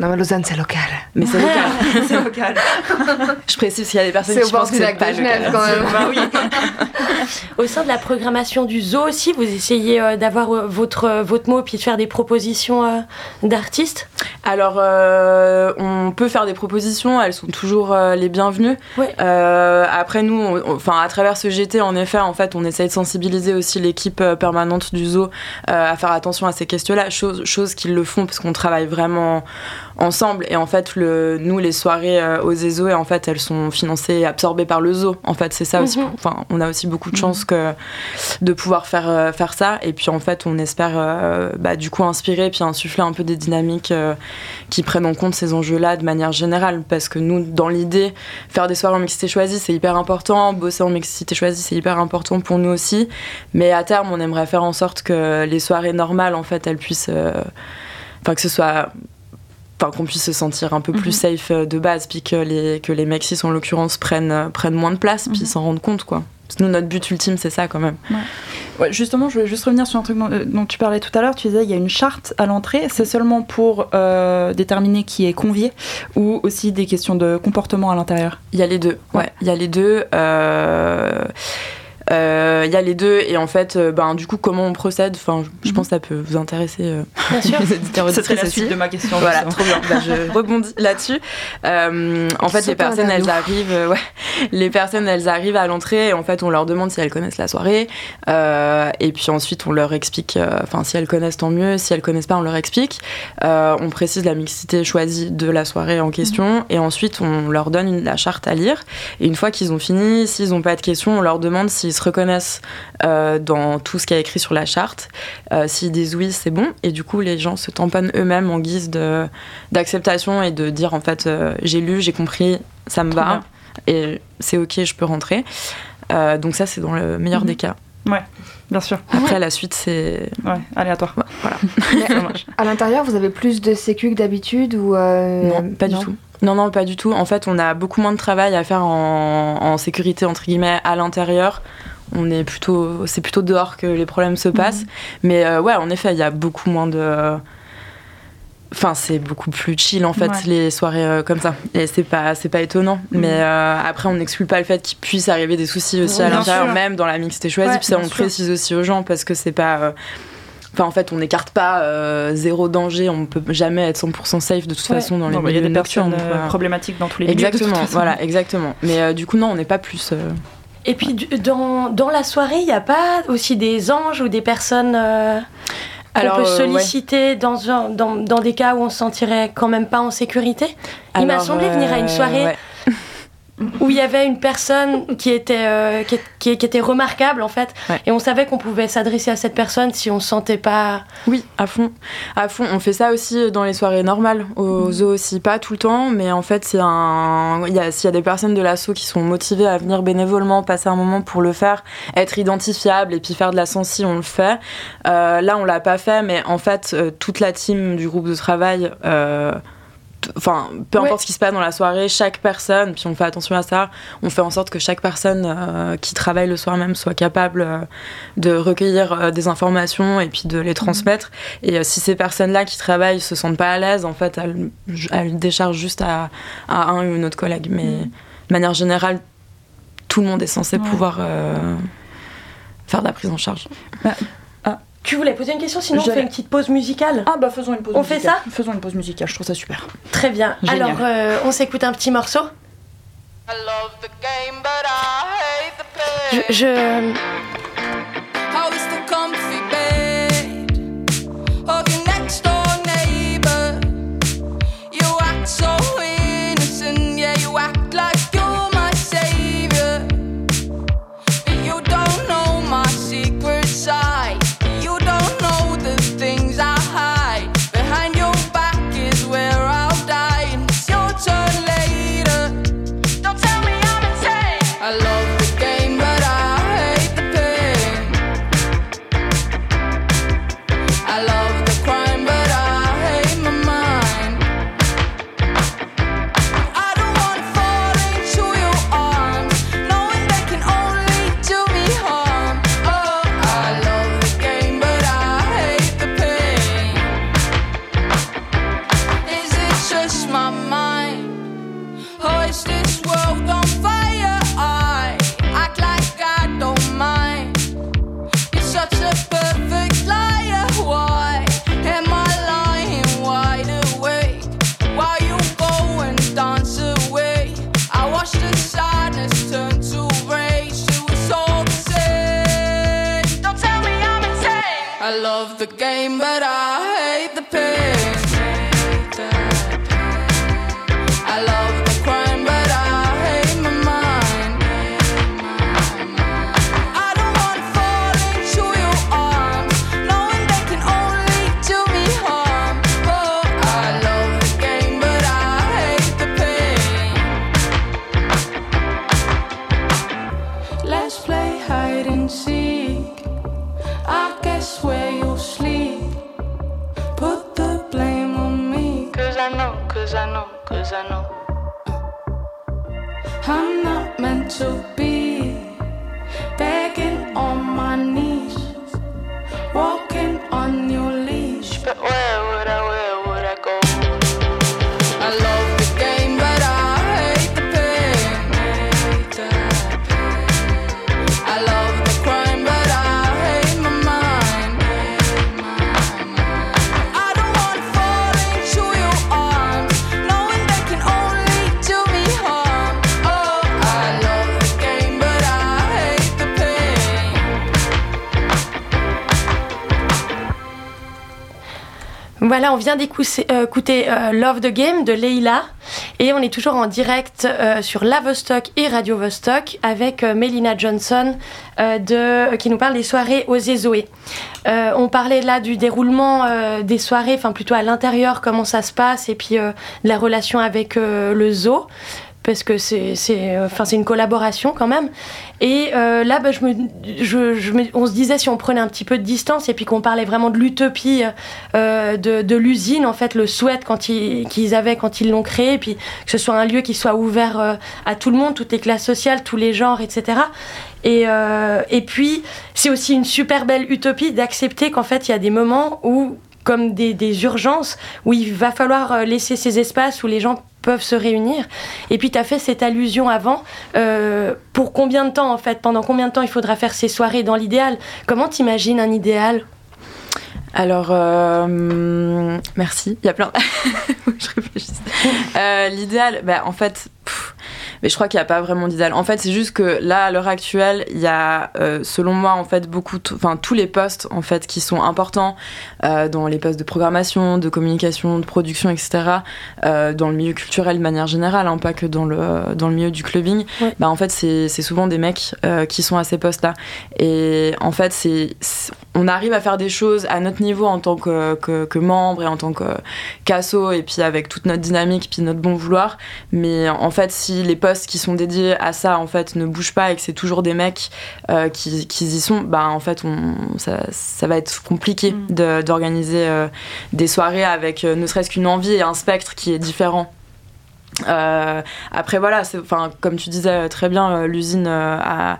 Non, mais Lausanne, c'est local. Mais c'est local. C'est local. Je précise qu'il y a des personnes qui pensent que c'est pas Genève, local. quand même. Bah oui. Au sein de la programmation du zoo aussi, vous essayez euh, d'avoir euh, votre, euh, votre mot puis de faire des propositions euh, d'artistes? Alors, euh, on peut faire des propositions, elles sont toujours euh, les bienvenues. Ouais. Euh, après, nous, enfin, à travers ce GT, en effet, en fait, on essaye de sensibiliser aussi l'équipe euh, permanente du zoo euh, à faire attention à ces questions-là, chose, chose qu'ils le font parce qu'on travaille vraiment ensemble. Et en fait, le, nous, les soirées euh, aux ESO, et en fait, elles sont financées et absorbées par le zoo. En fait, c'est ça aussi. Mhm. Enfin, on a aussi beaucoup de chance que de pouvoir faire, euh, faire ça. Et puis, en fait, on espère euh, bah, du coup inspirer puis insuffler un peu des dynamiques euh, qui prennent en compte ces enjeux-là de manière générale. Parce que nous, dans l'idée, faire des soirées en mixité choisie, c'est hyper important. Bosser en mixité choisie, c'est hyper important pour nous aussi. Mais à terme, on aimerait faire en sorte que les soirées normales, en fait, elles puissent. Enfin, que ce soit. Qu'on puisse se sentir un peu plus safe euh, de base, puis que les, que les mecs cis, en l'occurrence, prennent, euh, prennent moins de place, puis Mhm. s'en rendent compte, quoi. Parce que nous, notre but ultime, c'est ça, quand même. Ouais, justement, je voulais juste revenir sur un truc dont, euh, dont tu parlais tout à l'heure. Tu disais il y a une charte à l'entrée. C'est seulement pour euh, déterminer qui est convié ou aussi des questions de comportement à l'intérieur? Il y a les deux, ouais. Il y a les deux. euh, euh, Il y a les deux et en fait, euh, ben, du coup, comment on procède? Enfin, je- Mhm. pense que ça peut vous intéresser. euh, Bien sûr. les éditeurs Ce serait auditrices la suite de ma question. Voilà, justement. trop bien. Bah, je rebondis là-dessus. Euh, en fait, les personnes, elles arrivent, euh, ouais, les personnes, elles arrivent à l'entrée. Et en fait, on leur demande si elles connaissent la soirée. Euh, et puis ensuite, on leur explique. euh, Enfin, si elles connaissent, tant mieux. Si elles connaissent pas, on leur explique. Euh, on précise la mixité choisie de la soirée en question. Et ensuite, on leur donne une- la charte à lire. Et une fois qu'ils ont fini, s'ils n'ont pas de questions, on leur demande s'ils se reconnaissent euh, dans tout ce qui est écrit sur la charte. Euh, s'ils disent oui, c'est bon. Et du coup, les gens se tamponnent eux-mêmes en guise de d'acceptation et de dire en fait, euh, j'ai lu, j'ai compris, ça me va. et c'est ok, je peux rentrer. Euh, donc ça, c'est dans le meilleur Mhm. des cas. Bien sûr. Après, la suite, c'est Ouais, aléatoire. voilà. À l'intérieur, vous avez plus de sécu que d'habitude ou euh, non, pas du tout. Non, non, pas du tout. En fait, on a beaucoup moins de travail à faire en, en sécurité entre guillemets à l'intérieur. On est plutôt, c'est plutôt dehors que les problèmes se passent. Mais euh, ouais, en effet, il y a beaucoup moins de. Enfin, c'est beaucoup plus chill en fait Ouais. les soirées euh, comme ça. Et c'est pas, c'est pas étonnant. Mhm. Mais euh, après, on n'exclut pas le fait qu'il puisse arriver des soucis aussi à l'intérieur, même dans la mixité choisie. Ouais, Puis ça, on sûr. précise aussi aux gens parce que c'est pas. Enfin, en fait, on n'écarte pas euh, zéro danger. On peut jamais être 100% safe de toute Ouais. façon dans les Non, bah, Il y a milieux des personnes euh, problématiques dans tous les milieux. de toute Exactement, voilà, exactement. Mais euh, du coup, non, on n'est pas plus. euh, Et puis dans, dans la soirée, il n'y a pas aussi des anges ou des personnes euh, qu'on Alors, peut euh, ouais. solliciter dans, un- dans, dans des cas où on se sentirait quand même pas en sécurité? Il m'a semblé venir à une soirée ouais. Où il y avait une personne qui était, euh, qui, qui- qui était remarquable en fait, Ouais. et on savait qu'on pouvait s'adresser à cette personne si on se sentait pas. Oui, à fond. À fond. On fait ça aussi dans les soirées normales, au zoo aussi. Pas tout le temps, mais en fait, c'est un. y a- S'il y a des personnes de l'assaut qui sont motivées à venir bénévolement, passer un moment pour le faire, être identifiable et puis faire de la sensi, on le fait. Euh, là, on l'a pas fait, mais en fait, euh, toute la team du groupe de travail. euh, Enfin, peu Ouais. importe ce qui se passe dans la soirée, chaque personne, puis on fait attention à ça, on fait en sorte que chaque personne euh, qui travaille le soir même soit capable euh, de recueillir euh, des informations et puis de les transmettre. Et si ces personnes-là qui travaillent se sentent pas à l'aise, en fait, elles, elles déchargent juste à, à un ou une autre collègue. Mais de manière générale, tout le monde est censé Ouais. pouvoir faire de la prise en charge. Tu voulais poser une question, sinon on J'allais- fait une petite pause musicale? Ah bah faisons une pause On fait ça? Faisons une pause musicale, je trouve ça super. Très bien. Génial. Alors, euh, on s'écoute un petit morceau. I love the game, but I hate the Je, je- hide and seek. I guess where you'll sleep. Put the blame on me. Cause I know, cause I know, cause I know. I'm not meant to be begging on my knees, walking on your leash. But where Voilà, on vient d'écouter euh, euh, Love the Game de Leila et on est toujours en direct euh, sur La Vostok et Radio Vostok avec Melina Johnson qui nous parle des soirées aux Zoé. On parlait là du déroulement des soirées, enfin plutôt à l'intérieur, comment ça se passe et puis de la relation avec le zoo. Parce que c'est c'est enfin c'est une collaboration quand même. Et euh, là bah, je me, je, je me- on se disait si on prenait un petit peu de distance et puis qu'on parlait vraiment de l'utopie euh, de, l'usine en fait le souhait quand ils qu'ils avaient quand ils l'ont créé et puis que ce soit un lieu qui soit ouvert euh, à tout le monde toutes les classes sociales tous les genres etc et, euh, et puis c'est aussi une super belle utopie d'accepter qu'en fait il y a des moments où comme des, des urgences où il va falloir euh, laisser ces espaces où les gens peuvent se réunir. Et puis tu as fait cette allusion avant, euh, pour combien de temps en fait, pendant combien de temps il faudra faire ces soirées dans l'idéal? Comment t'imagines un idéal? Alors, euh, merci. Il y a plein. Je réfléchisse. Euh, L'idéal, bah, en fait, mais je crois qu'il n'y a pas vraiment d'idéal. En fait, c'est juste que là, à l'heure actuelle, il y a, euh, selon moi, en fait, beaucoup, enfin, tous les postes, en fait, qui sont importants euh, dans les postes de programmation, de communication, de production, etc. euh, dans le milieu culturel de manière générale, hein, pas que dans le dans le milieu du clubbing. Ouais. Bah, en fait, c'est souvent des mecs qui sont à ces postes-là. Et en fait, c'est- on arrive à faire des choses à notre niveau en tant que, que, que membre et en tant que casso et puis avec toute notre dynamique puis notre bon vouloir. Mais en fait, si les postes qui sont dédiés à ça en fait ne bougent pas et que c'est toujours des mecs euh, qui, qui y sont, bah en fait, on, ça, ça va être compliqué Mm. de- d'organiser euh, des soirées avec euh, ne serait-ce qu'une envie et un spectre qui est différent. Euh, après voilà, enfin comme tu disais très bien, l'usine euh, a,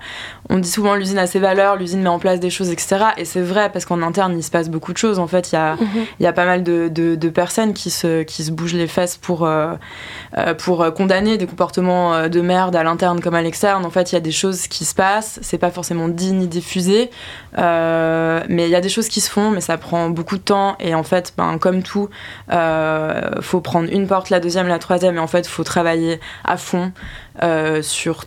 on dit souvent l'usine a ses valeurs, l'usine met en place des choses, etc. Et c'est vrai parce qu'en interne il se passe beaucoup de choses. En fait, il y a, il y a pas mal de, de- de personnes qui se, qui se bougent les fesses pour, euh, euh, pour euh, condamner des comportements de merde à l'interne comme à l'externe. En fait, il y a des choses qui se passent. C'est pas forcément dit ni diffusé, Euh, mais il y a des choses qui se font, mais ça prend beaucoup de temps. Et en fait, ben, comme tout, euh, faut prendre une porte, la deuxième, la troisième, et en fait, faut travailler à fond sur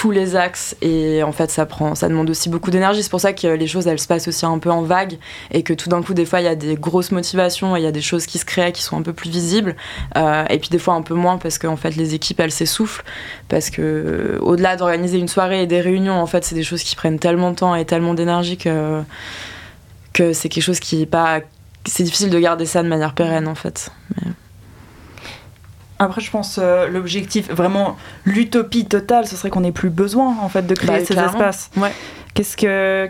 tous les axes et en fait ça prend ça demande aussi beaucoup d'énergie. C'est pour ça que les choses elles se passent aussi un peu en vague et que tout d'un coup des fois il y a des grosses motivations et il y a des choses qui se créent qui sont un peu plus visibles Euh, et puis des fois un peu moins parce que en fait les équipes elles s'essoufflent parce que au-delà d'organiser une soirée et des réunions en fait c'est des choses qui prennent tellement de temps et tellement d'énergie que que c'est quelque chose qui est pas c'est difficile de garder ça de manière pérenne en fait Après, je pense euh, l'objectif, vraiment l'utopie totale, ce serait qu'on n'ait plus besoin en fait de créer Bah, ces clairement. espaces. Ouais. Qu'est-ce que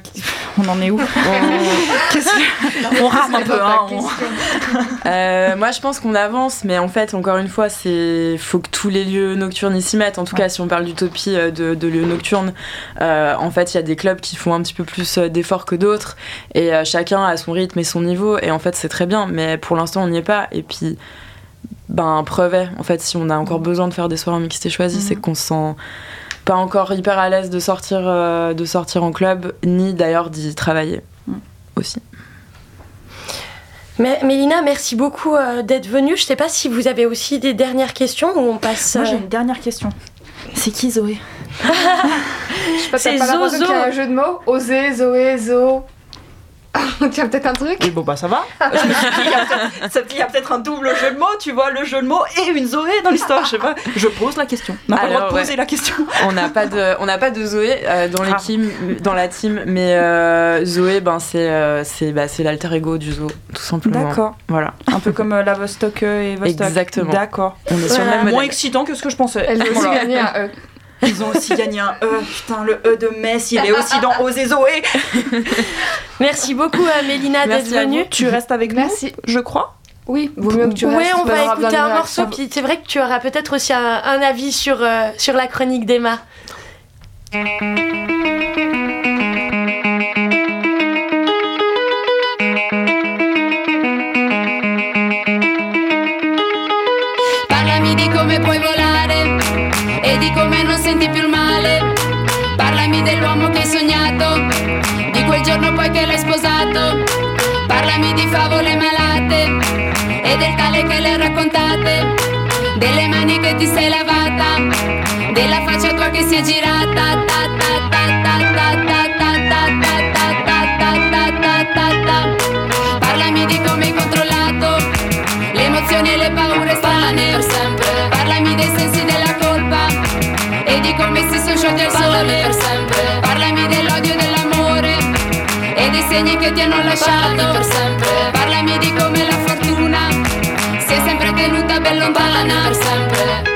on en est où On- Qu'est-ce que- On rame un peu. hein, on- Euh, moi, je pense qu'on avance, mais en fait, encore une fois, c'est faut que tous les lieux nocturnes y s'y mettent. En tout cas, si on parle d'utopie euh, de, de lieux nocturnes, euh, en fait, il y a des clubs qui font un petit peu plus euh, d'efforts que d'autres, et euh, chacun a son rythme et son niveau. Et en fait, c'est très bien, mais pour l'instant, on n'y est pas. Et puis, ben, preuve est, en fait, si on a encore besoin de faire des soirées mixtes choisies, Mhm. c'est qu'on se sent pas encore hyper à l'aise de sortir, euh, de sortir en club, ni d'ailleurs d'y travailler Mhm. aussi. Mais Mélina, merci beaucoup euh, d'être venue. Je sais pas si vous avez aussi des dernières questions ou on passe. Moi, euh, j'ai une dernière question. C'est qui Zoé? C'est Zozo. un jeu de mots Oser, Zoé, Zo. tu as peut-être un truc Oui, bon, bah ça va. Je me suis dit, il y a peut-être- ça- il y a peut-être un double jeu de mots, tu vois, le jeu de mots et une Zoé dans l'histoire, je sais pas. Je pose la question. On n'a pas le droit de poser la question. On n'a pas de, on n'a pas de Zoé euh, dans Ah. l'équipe, dans la team, mais euh, Zoé, ben c'est, euh, c'est, bah, c'est l'alter ego du zoo, tout simplement. D'accord. Voilà. Un peu comme euh, la Vostok et Vostok. Exactement. D'accord. On est sur le Voilà. même Moins modèle. excitant que ce que je pensais. Elle veut aussi Voilà. gagner un E. Ils ont aussi gagné un E. Putain, le E de Metz, il est aussi dans Oser Zoé. Merci beaucoup à Mélina d'être venue. Tu restes avec nous, Merci. je crois. Oui, vaut mieux que tu Oui, restes. on va écouter un morceau. Puis c'est vrai que tu auras peut-être aussi un, un avis sur, euh, sur la chronique d'Emma. Che l'hai sposato. Parlami di favole malate e del tale che le raccontate. Delle mani che ti sei lavata, della faccia tua che si è girata. Ta ta ta ta ta ta ta ta ta ta ta ta ta ta. Parlami di come hai controllato le emozioni e le paure per sempre. Parlami dei sensi della colpa e di come si sono sciolti al sole per sempre. Parlami dell'odio segni che ti hanno lasciato per sempre. Parlami di come la fortuna si è sempre tenuta ben lontana per sempre.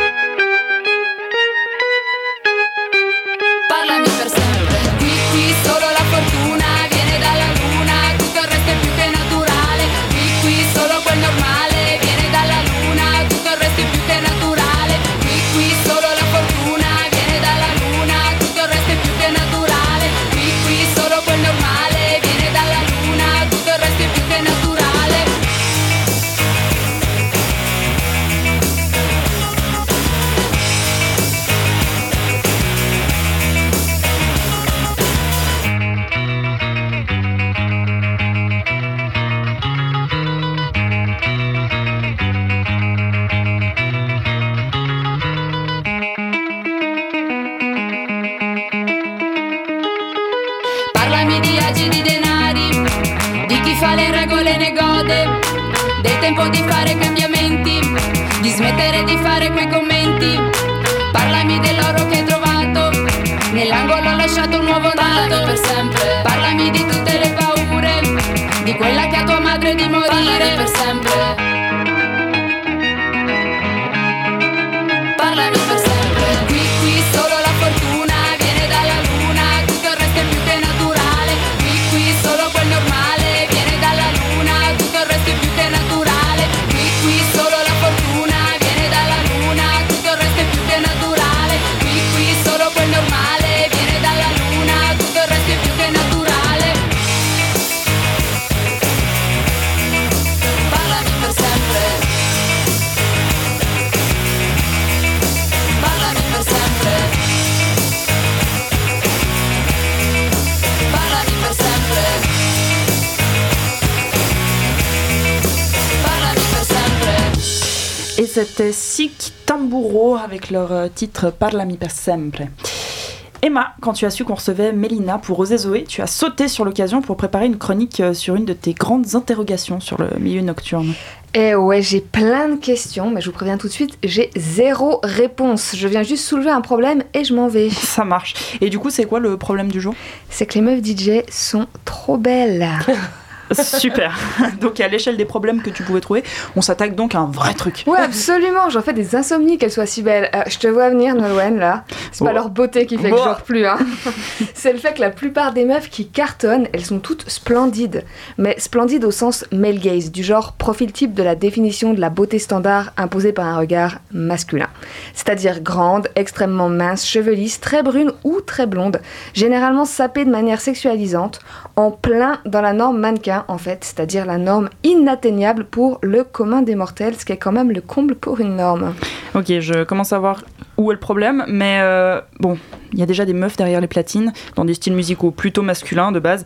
C'était Sick Tamburo avec leur euh, titre Parlami per sempre. Emma, quand tu as su qu'on recevait Mélina pour Oser Zoé, tu as sauté sur l'occasion pour préparer une chronique euh, sur une de tes grandes interrogations sur le milieu nocturne. Eh ouais, j'ai plein de questions, mais je vous préviens tout de suite, j'ai zéro réponse. Je viens juste soulever un problème et je m'en vais. Ça marche. Et du coup, c'est quoi le problème du jour? C'est que les meufs DJ sont trop belles. Super. donc à l'échelle des problèmes que tu pouvais trouver, on s'attaque donc à un vrai truc. Ouais, absolument, j'en fais des insomnies qu'elles soient si belles. Euh, je te vois venir, Nolwenn, là. C'est pas Oh. leur beauté qui fait que je dors plus, hein. C'est le fait que la plupart des meufs qui cartonnent, elles sont toutes splendides. Mais splendides au sens male gaze, du genre profil type de la définition de la beauté standard imposée par un regard masculin. C'est-à-dire grande, extrêmement mince, chevelisse, très brune ou très blonde, généralement sapée de manière sexualisante, en plein dans la norme mannequin en fait, c'est-à-dire la norme inatteignable pour le commun des mortels, ce qui est quand même le comble pour une norme. Ok, je commence à voir où est le problème, mais euh, bon, il y a déjà des meufs derrière les platines, dans des styles musicaux plutôt masculins de base.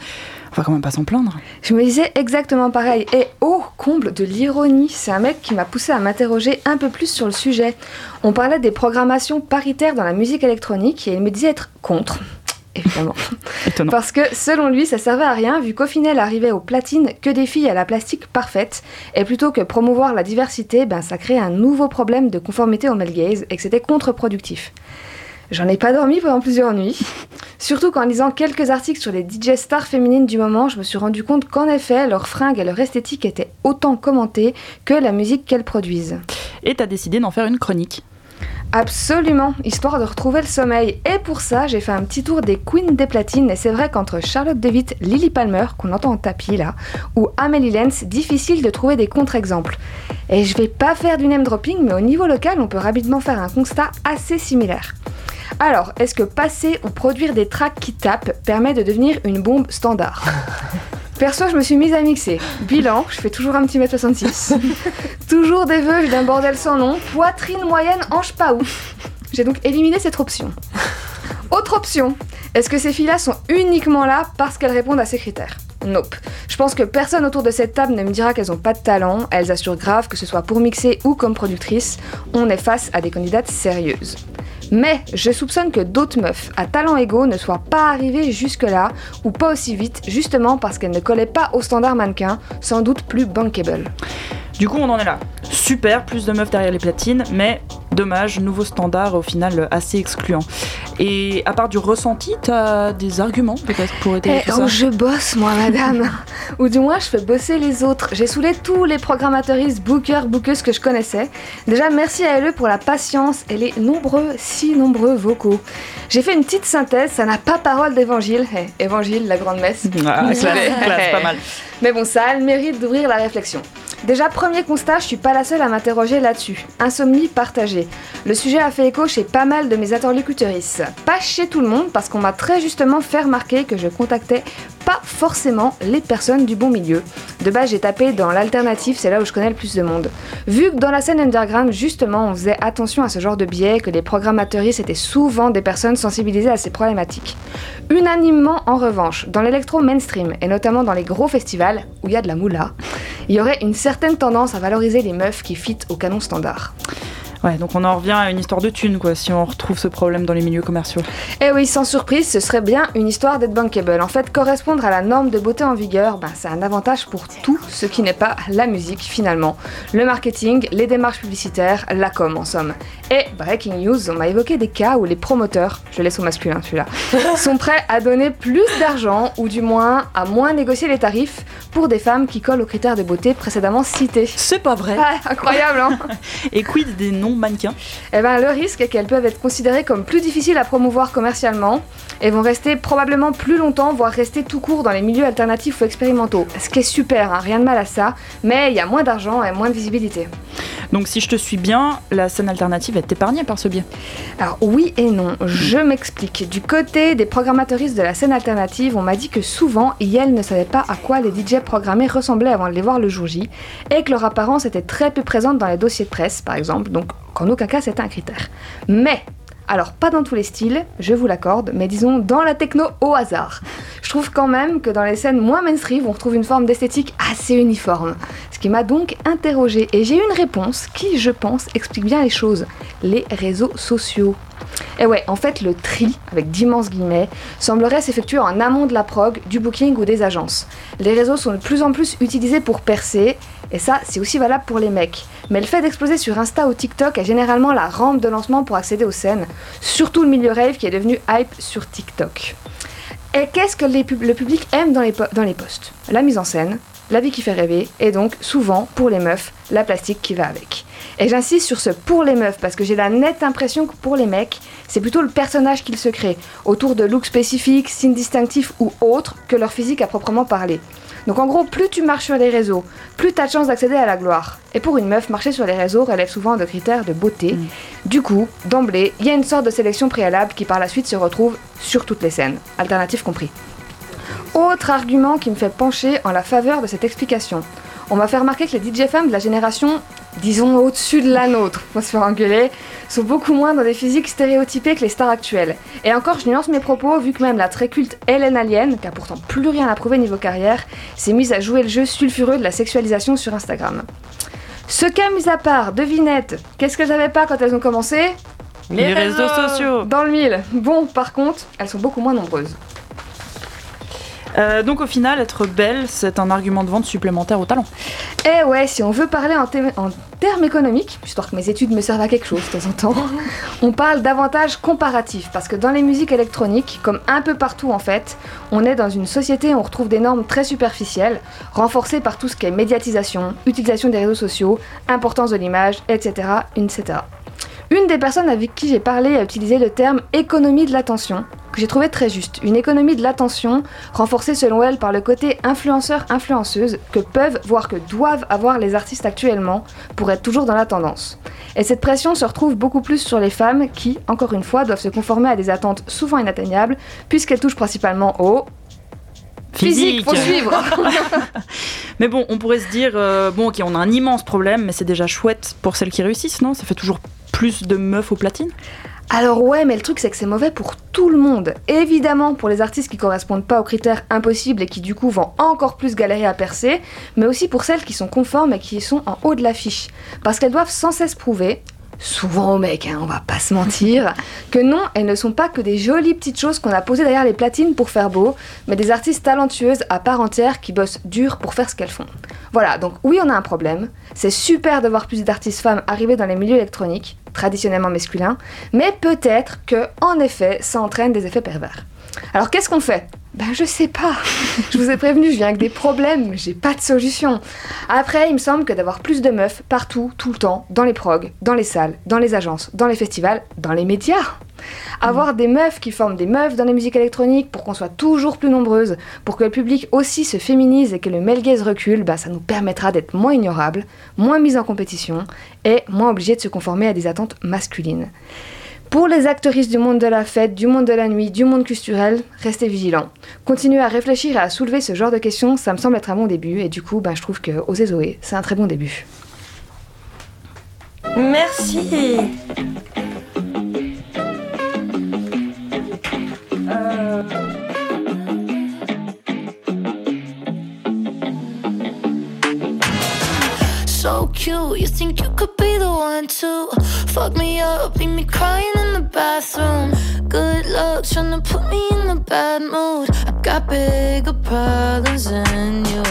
On va quand même pas s'en plaindre. Je me disais exactement pareil. Et oh, comble de l'ironie, c'est un mec qui m'a poussé à m'interroger un peu plus sur le sujet. On parlait des programmations paritaires dans la musique électronique et il me disait être contre. Évidemment. Étonnant. Parce que selon lui, ça servait à rien vu qu'au final arrivait aux platines que des filles à la plastique parfaite. Et plutôt que promouvoir la diversité, ben, ça créait un nouveau problème de conformité au male gaze et que c'était contre-productif. J'en ai pas dormi pendant plusieurs nuits. Surtout qu'en lisant quelques articles sur les DJ stars féminines du moment, je me suis rendu compte qu'en effet, leurs fringues et leur esthétique étaient autant commentées que la musique qu'elles produisent. Et t'as décidé d'en faire une chronique. Absolument, histoire de retrouver le sommeil. Et pour ça, j'ai fait un petit tour des queens des platines. Et c'est vrai qu'entre Charlotte DeWitt, Lily Palmer, qu'on entend en tapis là, ou Amélie Lenz, difficile de trouver des contre-exemples. Et je vais pas faire du name dropping, mais au niveau local, on peut rapidement faire un constat assez similaire. Alors, est-ce que passer ou produire des tracks qui tapent permet de devenir une bombe standard? Perso, je me suis mise à mixer. Bilan, je fais toujours un petit mètre 66. toujours des vœux d'un bordel sans nom. Poitrine moyenne, hanche pas ouf. J'ai donc éliminé cette option. Autre option, est-ce que ces filles-là sont uniquement là parce qu'elles répondent à ces critères? Nope. Je pense que personne autour de cette table ne me dira qu'elles ont pas de talent, elles assurent grave que ce soit pour mixer ou comme productrice, on est face à des candidates sérieuses. Mais je soupçonne que d'autres meufs à talent égaux ne soient pas arrivées jusque-là, ou pas aussi vite, justement parce qu'elles ne collaient pas au standard mannequin, sans doute plus bankable. Du coup, on en est là. Super, plus de meufs derrière les platines, mais dommage, nouveau standard au final assez excluant. Et à part du ressenti, t'as des arguments peut-être pour aider Eh tout ça oh, je bosse, moi, madame. Ou du moins, je fais bosser les autres. J'ai saoulé tous les programmateuristes, bookers, bookeuses que je connaissais. Déjà, merci à eux pour la patience et les nombreux, si nombreux vocaux. J'ai fait une petite synthèse, ça n'a pas parole d'évangile. Eh, évangile, la grande messe. Ah, classe, classe, pas mal. Mais bon, ça a le mérite d'ouvrir la réflexion. Déjà, premier constat, je suis pas la seule à m'interroger là-dessus. Insomnie partagée. Le sujet a fait écho chez pas mal de mes interlocutrices. Pas chez tout le monde, parce qu'on m'a très justement fait remarquer que je contactais pas forcément les personnes du bon milieu. De base, j'ai tapé dans l'alternative, c'est là où je connais le plus de monde. Vu que dans la scène underground, justement, on faisait attention à ce genre de biais, que les programmateuristes étaient souvent des personnes sensibilisées à ces problématiques. Unanimement, en revanche, dans l'électro mainstream, et notamment dans les gros festivals, où il y a de la moula, il y aurait une certaine tendance à valoriser les meufs qui fit au canon standard. Ouais, donc on en revient à une histoire de thunes, quoi, si on retrouve ce problème dans les milieux commerciaux. Eh oui, sans surprise, ce serait bien une histoire d'être bankable. En fait, correspondre à la norme de beauté en vigueur, ben, c'est un avantage pour tout ce qui n'est pas la musique finalement. Le marketing, les démarches publicitaires, la com en somme. Et breaking news, on m'a évoqué des cas où les promoteurs, je laisse au masculin celui-là, sont prêts à donner plus d'argent ou du moins à moins négocier les tarifs pour des femmes qui collent aux critères de beauté précédemment cités. C'est pas vrai. Ouais, incroyable, hein Et quid des non-mannequins Eh ben, le risque est qu'elles peuvent être considérées comme plus difficiles à promouvoir commercialement et vont rester probablement plus longtemps, voire rester tout court dans les milieux alternatifs ou expérimentaux. Ce qui est super, hein, rien de mal à ça, mais il y a moins d'argent et moins de visibilité. Donc si je te suis bien, la scène alternative est épargnée par ce biais. Alors oui et non, je m'explique. Du côté des programmatrices de la scène alternative, on m'a dit que souvent, elles ne savaient pas à quoi les DJ programmés ressemblaient avant de les voir le jour J, et que leur apparence était très peu présente dans les dossiers de presse, par exemple, donc aucun cas c'était un critère. Mais alors, pas dans tous les styles, je vous l'accorde, mais disons dans la techno au hasard. Je trouve quand même que dans les scènes moins mainstream, on retrouve une forme d'esthétique assez uniforme. Ce qui m'a donc interrogée, et j'ai une réponse qui, je pense, explique bien les choses. Les réseaux sociaux. Et ouais, en fait, le tri, avec d'immenses guillemets, semblerait s'effectuer en amont de la prog, du booking ou des agences. Les réseaux sont de plus en plus utilisés pour percer, et ça, c'est aussi valable pour les mecs. Mais le fait d'exploser sur Insta ou TikTok est généralement la rampe de lancement pour accéder aux scènes, surtout le milieu rave qui est devenu hype sur TikTok. Et qu'est-ce que le public aime dans les, dans les posts? La mise en scène, la vie qui fait rêver, et donc souvent, pour les meufs, la plastique qui va avec. Et j'insiste sur ce pour les meufs parce que j'ai la nette impression que pour les mecs, c'est plutôt le personnage qu'ils se créent, autour de looks spécifiques, signes distinctifs ou autres que leur physique à proprement parler. Donc en gros, plus tu marches sur les réseaux, plus tu as de chances d'accéder à la gloire. Et pour une meuf, marcher sur les réseaux relève souvent de critères de beauté. Du coup, d'emblée, il y a une sorte de sélection préalable qui par la suite se retrouve sur toutes les scènes, alternatives compris. Autre argument qui me fait pencher en la faveur de cette explication. On m'a fait remarquer que les DJ femmes de la génération, disons au-dessus de la nôtre, faut se faire engueuler, sont beaucoup moins dans des physiques stéréotypées que les stars actuelles. Et encore, je nuance mes propos, vu que même la très culte Hélène Alien, qui a pourtant plus rien à prouver niveau carrière, s'est mise à jouer le jeu sulfureux de la sexualisation sur Instagram. Ce cas mis à part, devinette, qu'est-ce que j'avais pas quand elles ont commencé? Les, réseaux sociaux Dans le mille. Bon, par contre, elles sont beaucoup moins nombreuses. Euh, Donc au final, être belle, c'est un argument de vente supplémentaire au talent. Eh ouais, si on veut parler en, termes économiques, histoire que mes études me servent à quelque chose de temps en temps, on parle d'avantages comparatifs. Parce que dans les musiques électroniques, comme un peu partout en fait, on est dans une société où on retrouve des normes très superficielles, renforcées par tout ce qui est médiatisation, utilisation des réseaux sociaux, importance de l'image, etc., etc. Une des personnes avec qui j'ai parlé a utilisé le terme économie de l'attention, que j'ai trouvé très juste. Une économie de l'attention renforcée selon elle par le côté influenceur-influenceuse que peuvent, voire que doivent avoir les artistes actuellement pour être toujours dans la tendance. Et cette pression se retrouve beaucoup plus sur les femmes qui, encore une fois, doivent se conformer à des attentes souvent inatteignables puisqu'elles touchent principalement au physique, faut suivre. Mais bon, on pourrait se dire, euh, bon ok, on a un immense problème, mais c'est déjà chouette pour celles qui réussissent, non? Ça fait toujours plus de meufs aux platines Alors ouais, mais le truc c'est que c'est mauvais pour tout le monde. Évidemment pour les artistes qui correspondent pas aux critères impossibles et qui du coup vont encore plus galérer à percer, mais aussi pour celles qui sont conformes et qui sont en haut de l'affiche. Parce qu'elles doivent sans cesse prouver, souvent aux mecs, hein, on va pas se mentir, que non, elles ne sont pas que des jolies petites choses qu'on a posées derrière les platines pour faire beau, mais des artistes talentueuses à part entière qui bossent dur pour faire ce qu'elles font. Voilà, donc oui, on a un problème. C'est super de voir plus d'artistes femmes arriver dans les milieux électroniques, traditionnellement masculins, mais peut-être que, en effet, ça entraîne des effets pervers. Alors qu'est-ce qu'on fait? Ben je sais pas. Je vous ai prévenu, je viens avec des problèmes, j'ai pas de solution. Après, il me semble que d'avoir plus de meufs partout, tout le temps, dans les progs, dans les salles, dans les agences, dans les festivals, dans les médias. Avoir des meufs qui forment des meufs dans les musiques électroniques pour qu'on soit toujours plus nombreuses, pour que le public aussi se féminise et que le male gaze recule, bah, ça nous permettra d'être moins ignorables, moins mis en compétition et moins obligés de se conformer à des attentes masculines. Pour les actrices du monde de la fête, du monde de la nuit, du monde culturel, restez vigilants. Continuez à réfléchir et à soulever ce genre de questions, ça me semble être un bon début et du coup, ben, je trouve que Oser Zoé, c'est un très bon début. Merci. Cute, you think you could be the one to fuck me up, leave me crying in the bathroom. Good luck trying to put me in a bad mood. I got bigger problems than you.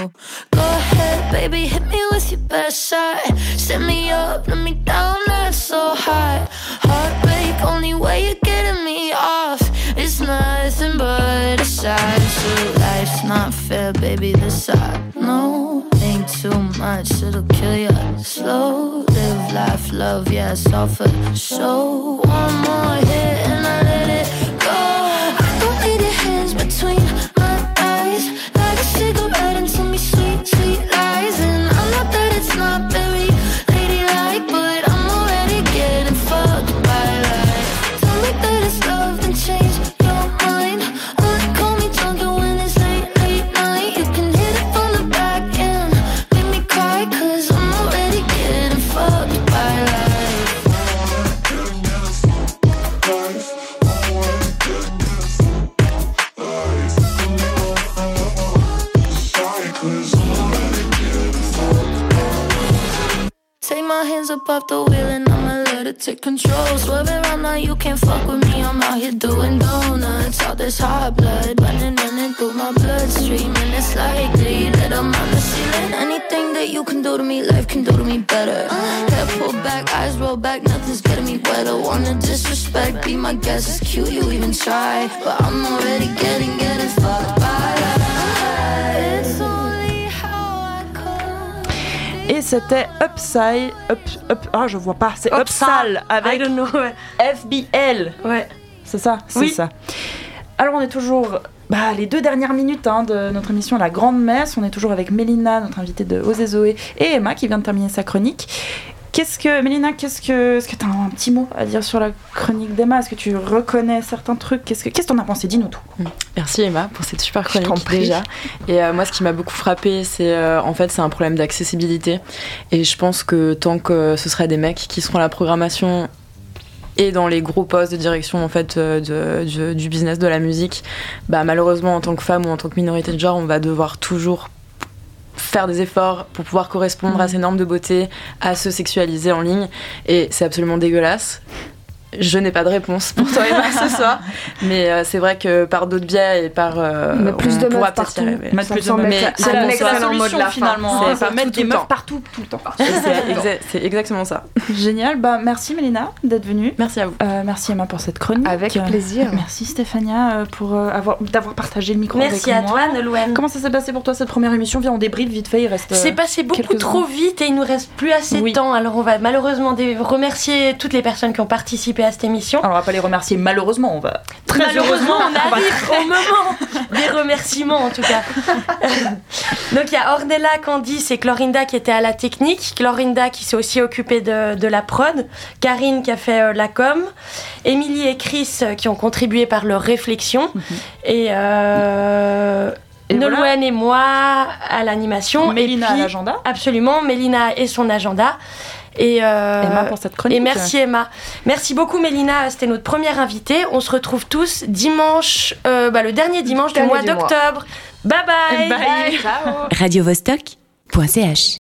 Go ahead, baby, hit me with your best shot. Set me up, let me down, that's so hot. Heartbreak, only way you're getting me off. It's nothing but a side so life's not fair, baby. This I know. Too much, it'll kill you slow. Live, laugh, love, yeah, for show. One more hit and I let it hands up off the wheel and I'ma let it take control. Swerve around now, you can't fuck with me. I'm out here doing donuts. All this hot blood running, running through my bloodstream. And it's likely that I'm on the ceiling. Anything that you can do to me, life can do to me better. Head pulled back, eyes roll back, nothing's getting me wetter. Wanna disrespect, be my guest. It's cute you even try. But I'm already getting, getting fucked by. It's could. Et c'était Upside. Up, up, ah, je vois pas. C'est Upsal. I avec don't know, ouais. FBL. Ouais. C'est ça, c'est Oui. ça. Alors on est toujours bah, les deux dernières minutes hein, de notre émission La Grande Messe. On est toujours avec Mélina, notre invitée de Osez Zoé, et Emma qui vient de terminer sa chronique. Qu'est-ce que, Mélina, qu'est-ce que, est-ce que tu as un petit mot à dire sur la chronique d'Emma? Est-ce que tu reconnais certains trucs? Qu'est-ce que, qu'est-ce t'en as pensé? Dis-nous tout. Merci Emma pour cette super chronique déjà. Et euh, moi, ce qui m'a beaucoup frappé, c'est euh, en fait c'est un problème d'accessibilité. Et je pense que tant que ce sera des mecs qui seront à la programmation et dans les gros postes de direction en fait euh, de- du business de la musique, bah malheureusement en tant que femme ou en tant que minorité de genre, on va devoir toujours faire des efforts pour pouvoir correspondre à ces normes de beauté, à se sexualiser en ligne. Et c'est absolument dégueulasse. Je n'ai pas de réponse pour toi Emma ce soir, mais euh, c'est vrai que par d'autres biais et par euh, Mais plus on de pourra meufs peut-être y partout. arriver. Mettre Ça plus de- être- mais c'est la de solution la fin. finalement. C'est C'est pas partout, mettre tout des meufs partout tout le temps. C'est exa- c'est exactement ça. Génial. Bah merci Mélina d'être venue. Merci à vous. Euh, merci Emma pour cette chronique. Avec Euh, plaisir. Merci Stéphania euh, pour euh, avoir d'avoir partagé le micro Merci à moi. toi, Nolwenn. Comment ça s'est passé pour toi cette première émission? Viens on débrief vite fait. Il reste. C'est passé beaucoup trop vite et il nous reste plus assez de temps. Alors on va malheureusement remercier toutes les personnes qui ont participé à cette émission. Alors, on va pas les remercier malheureusement. On va très Malheureusement, heureusement. on arrive au moment des remerciements en tout cas. Donc il y a Ornella, Candice et Clorinda qui étaient à la technique. Clorinda qui s'est aussi occupée de, de la prod. Karine qui a fait euh, la com. Émilie et Chris euh, qui ont contribué par leur réflexion. Et, euh, Mhm. Et Nolwenn voilà. et moi à l'animation. Mélina et à puis, l'agenda. Absolument, Mélina et son agenda. Et, euh, Emma pour cette chronique. et merci Emma. Merci beaucoup Mélina, c'était notre première invitée. On se retrouve tous dimanche, euh, bah, le dernier dimanche du Dernier mois du mois. d'octobre. Bye bye. Bye. radiovostok.ch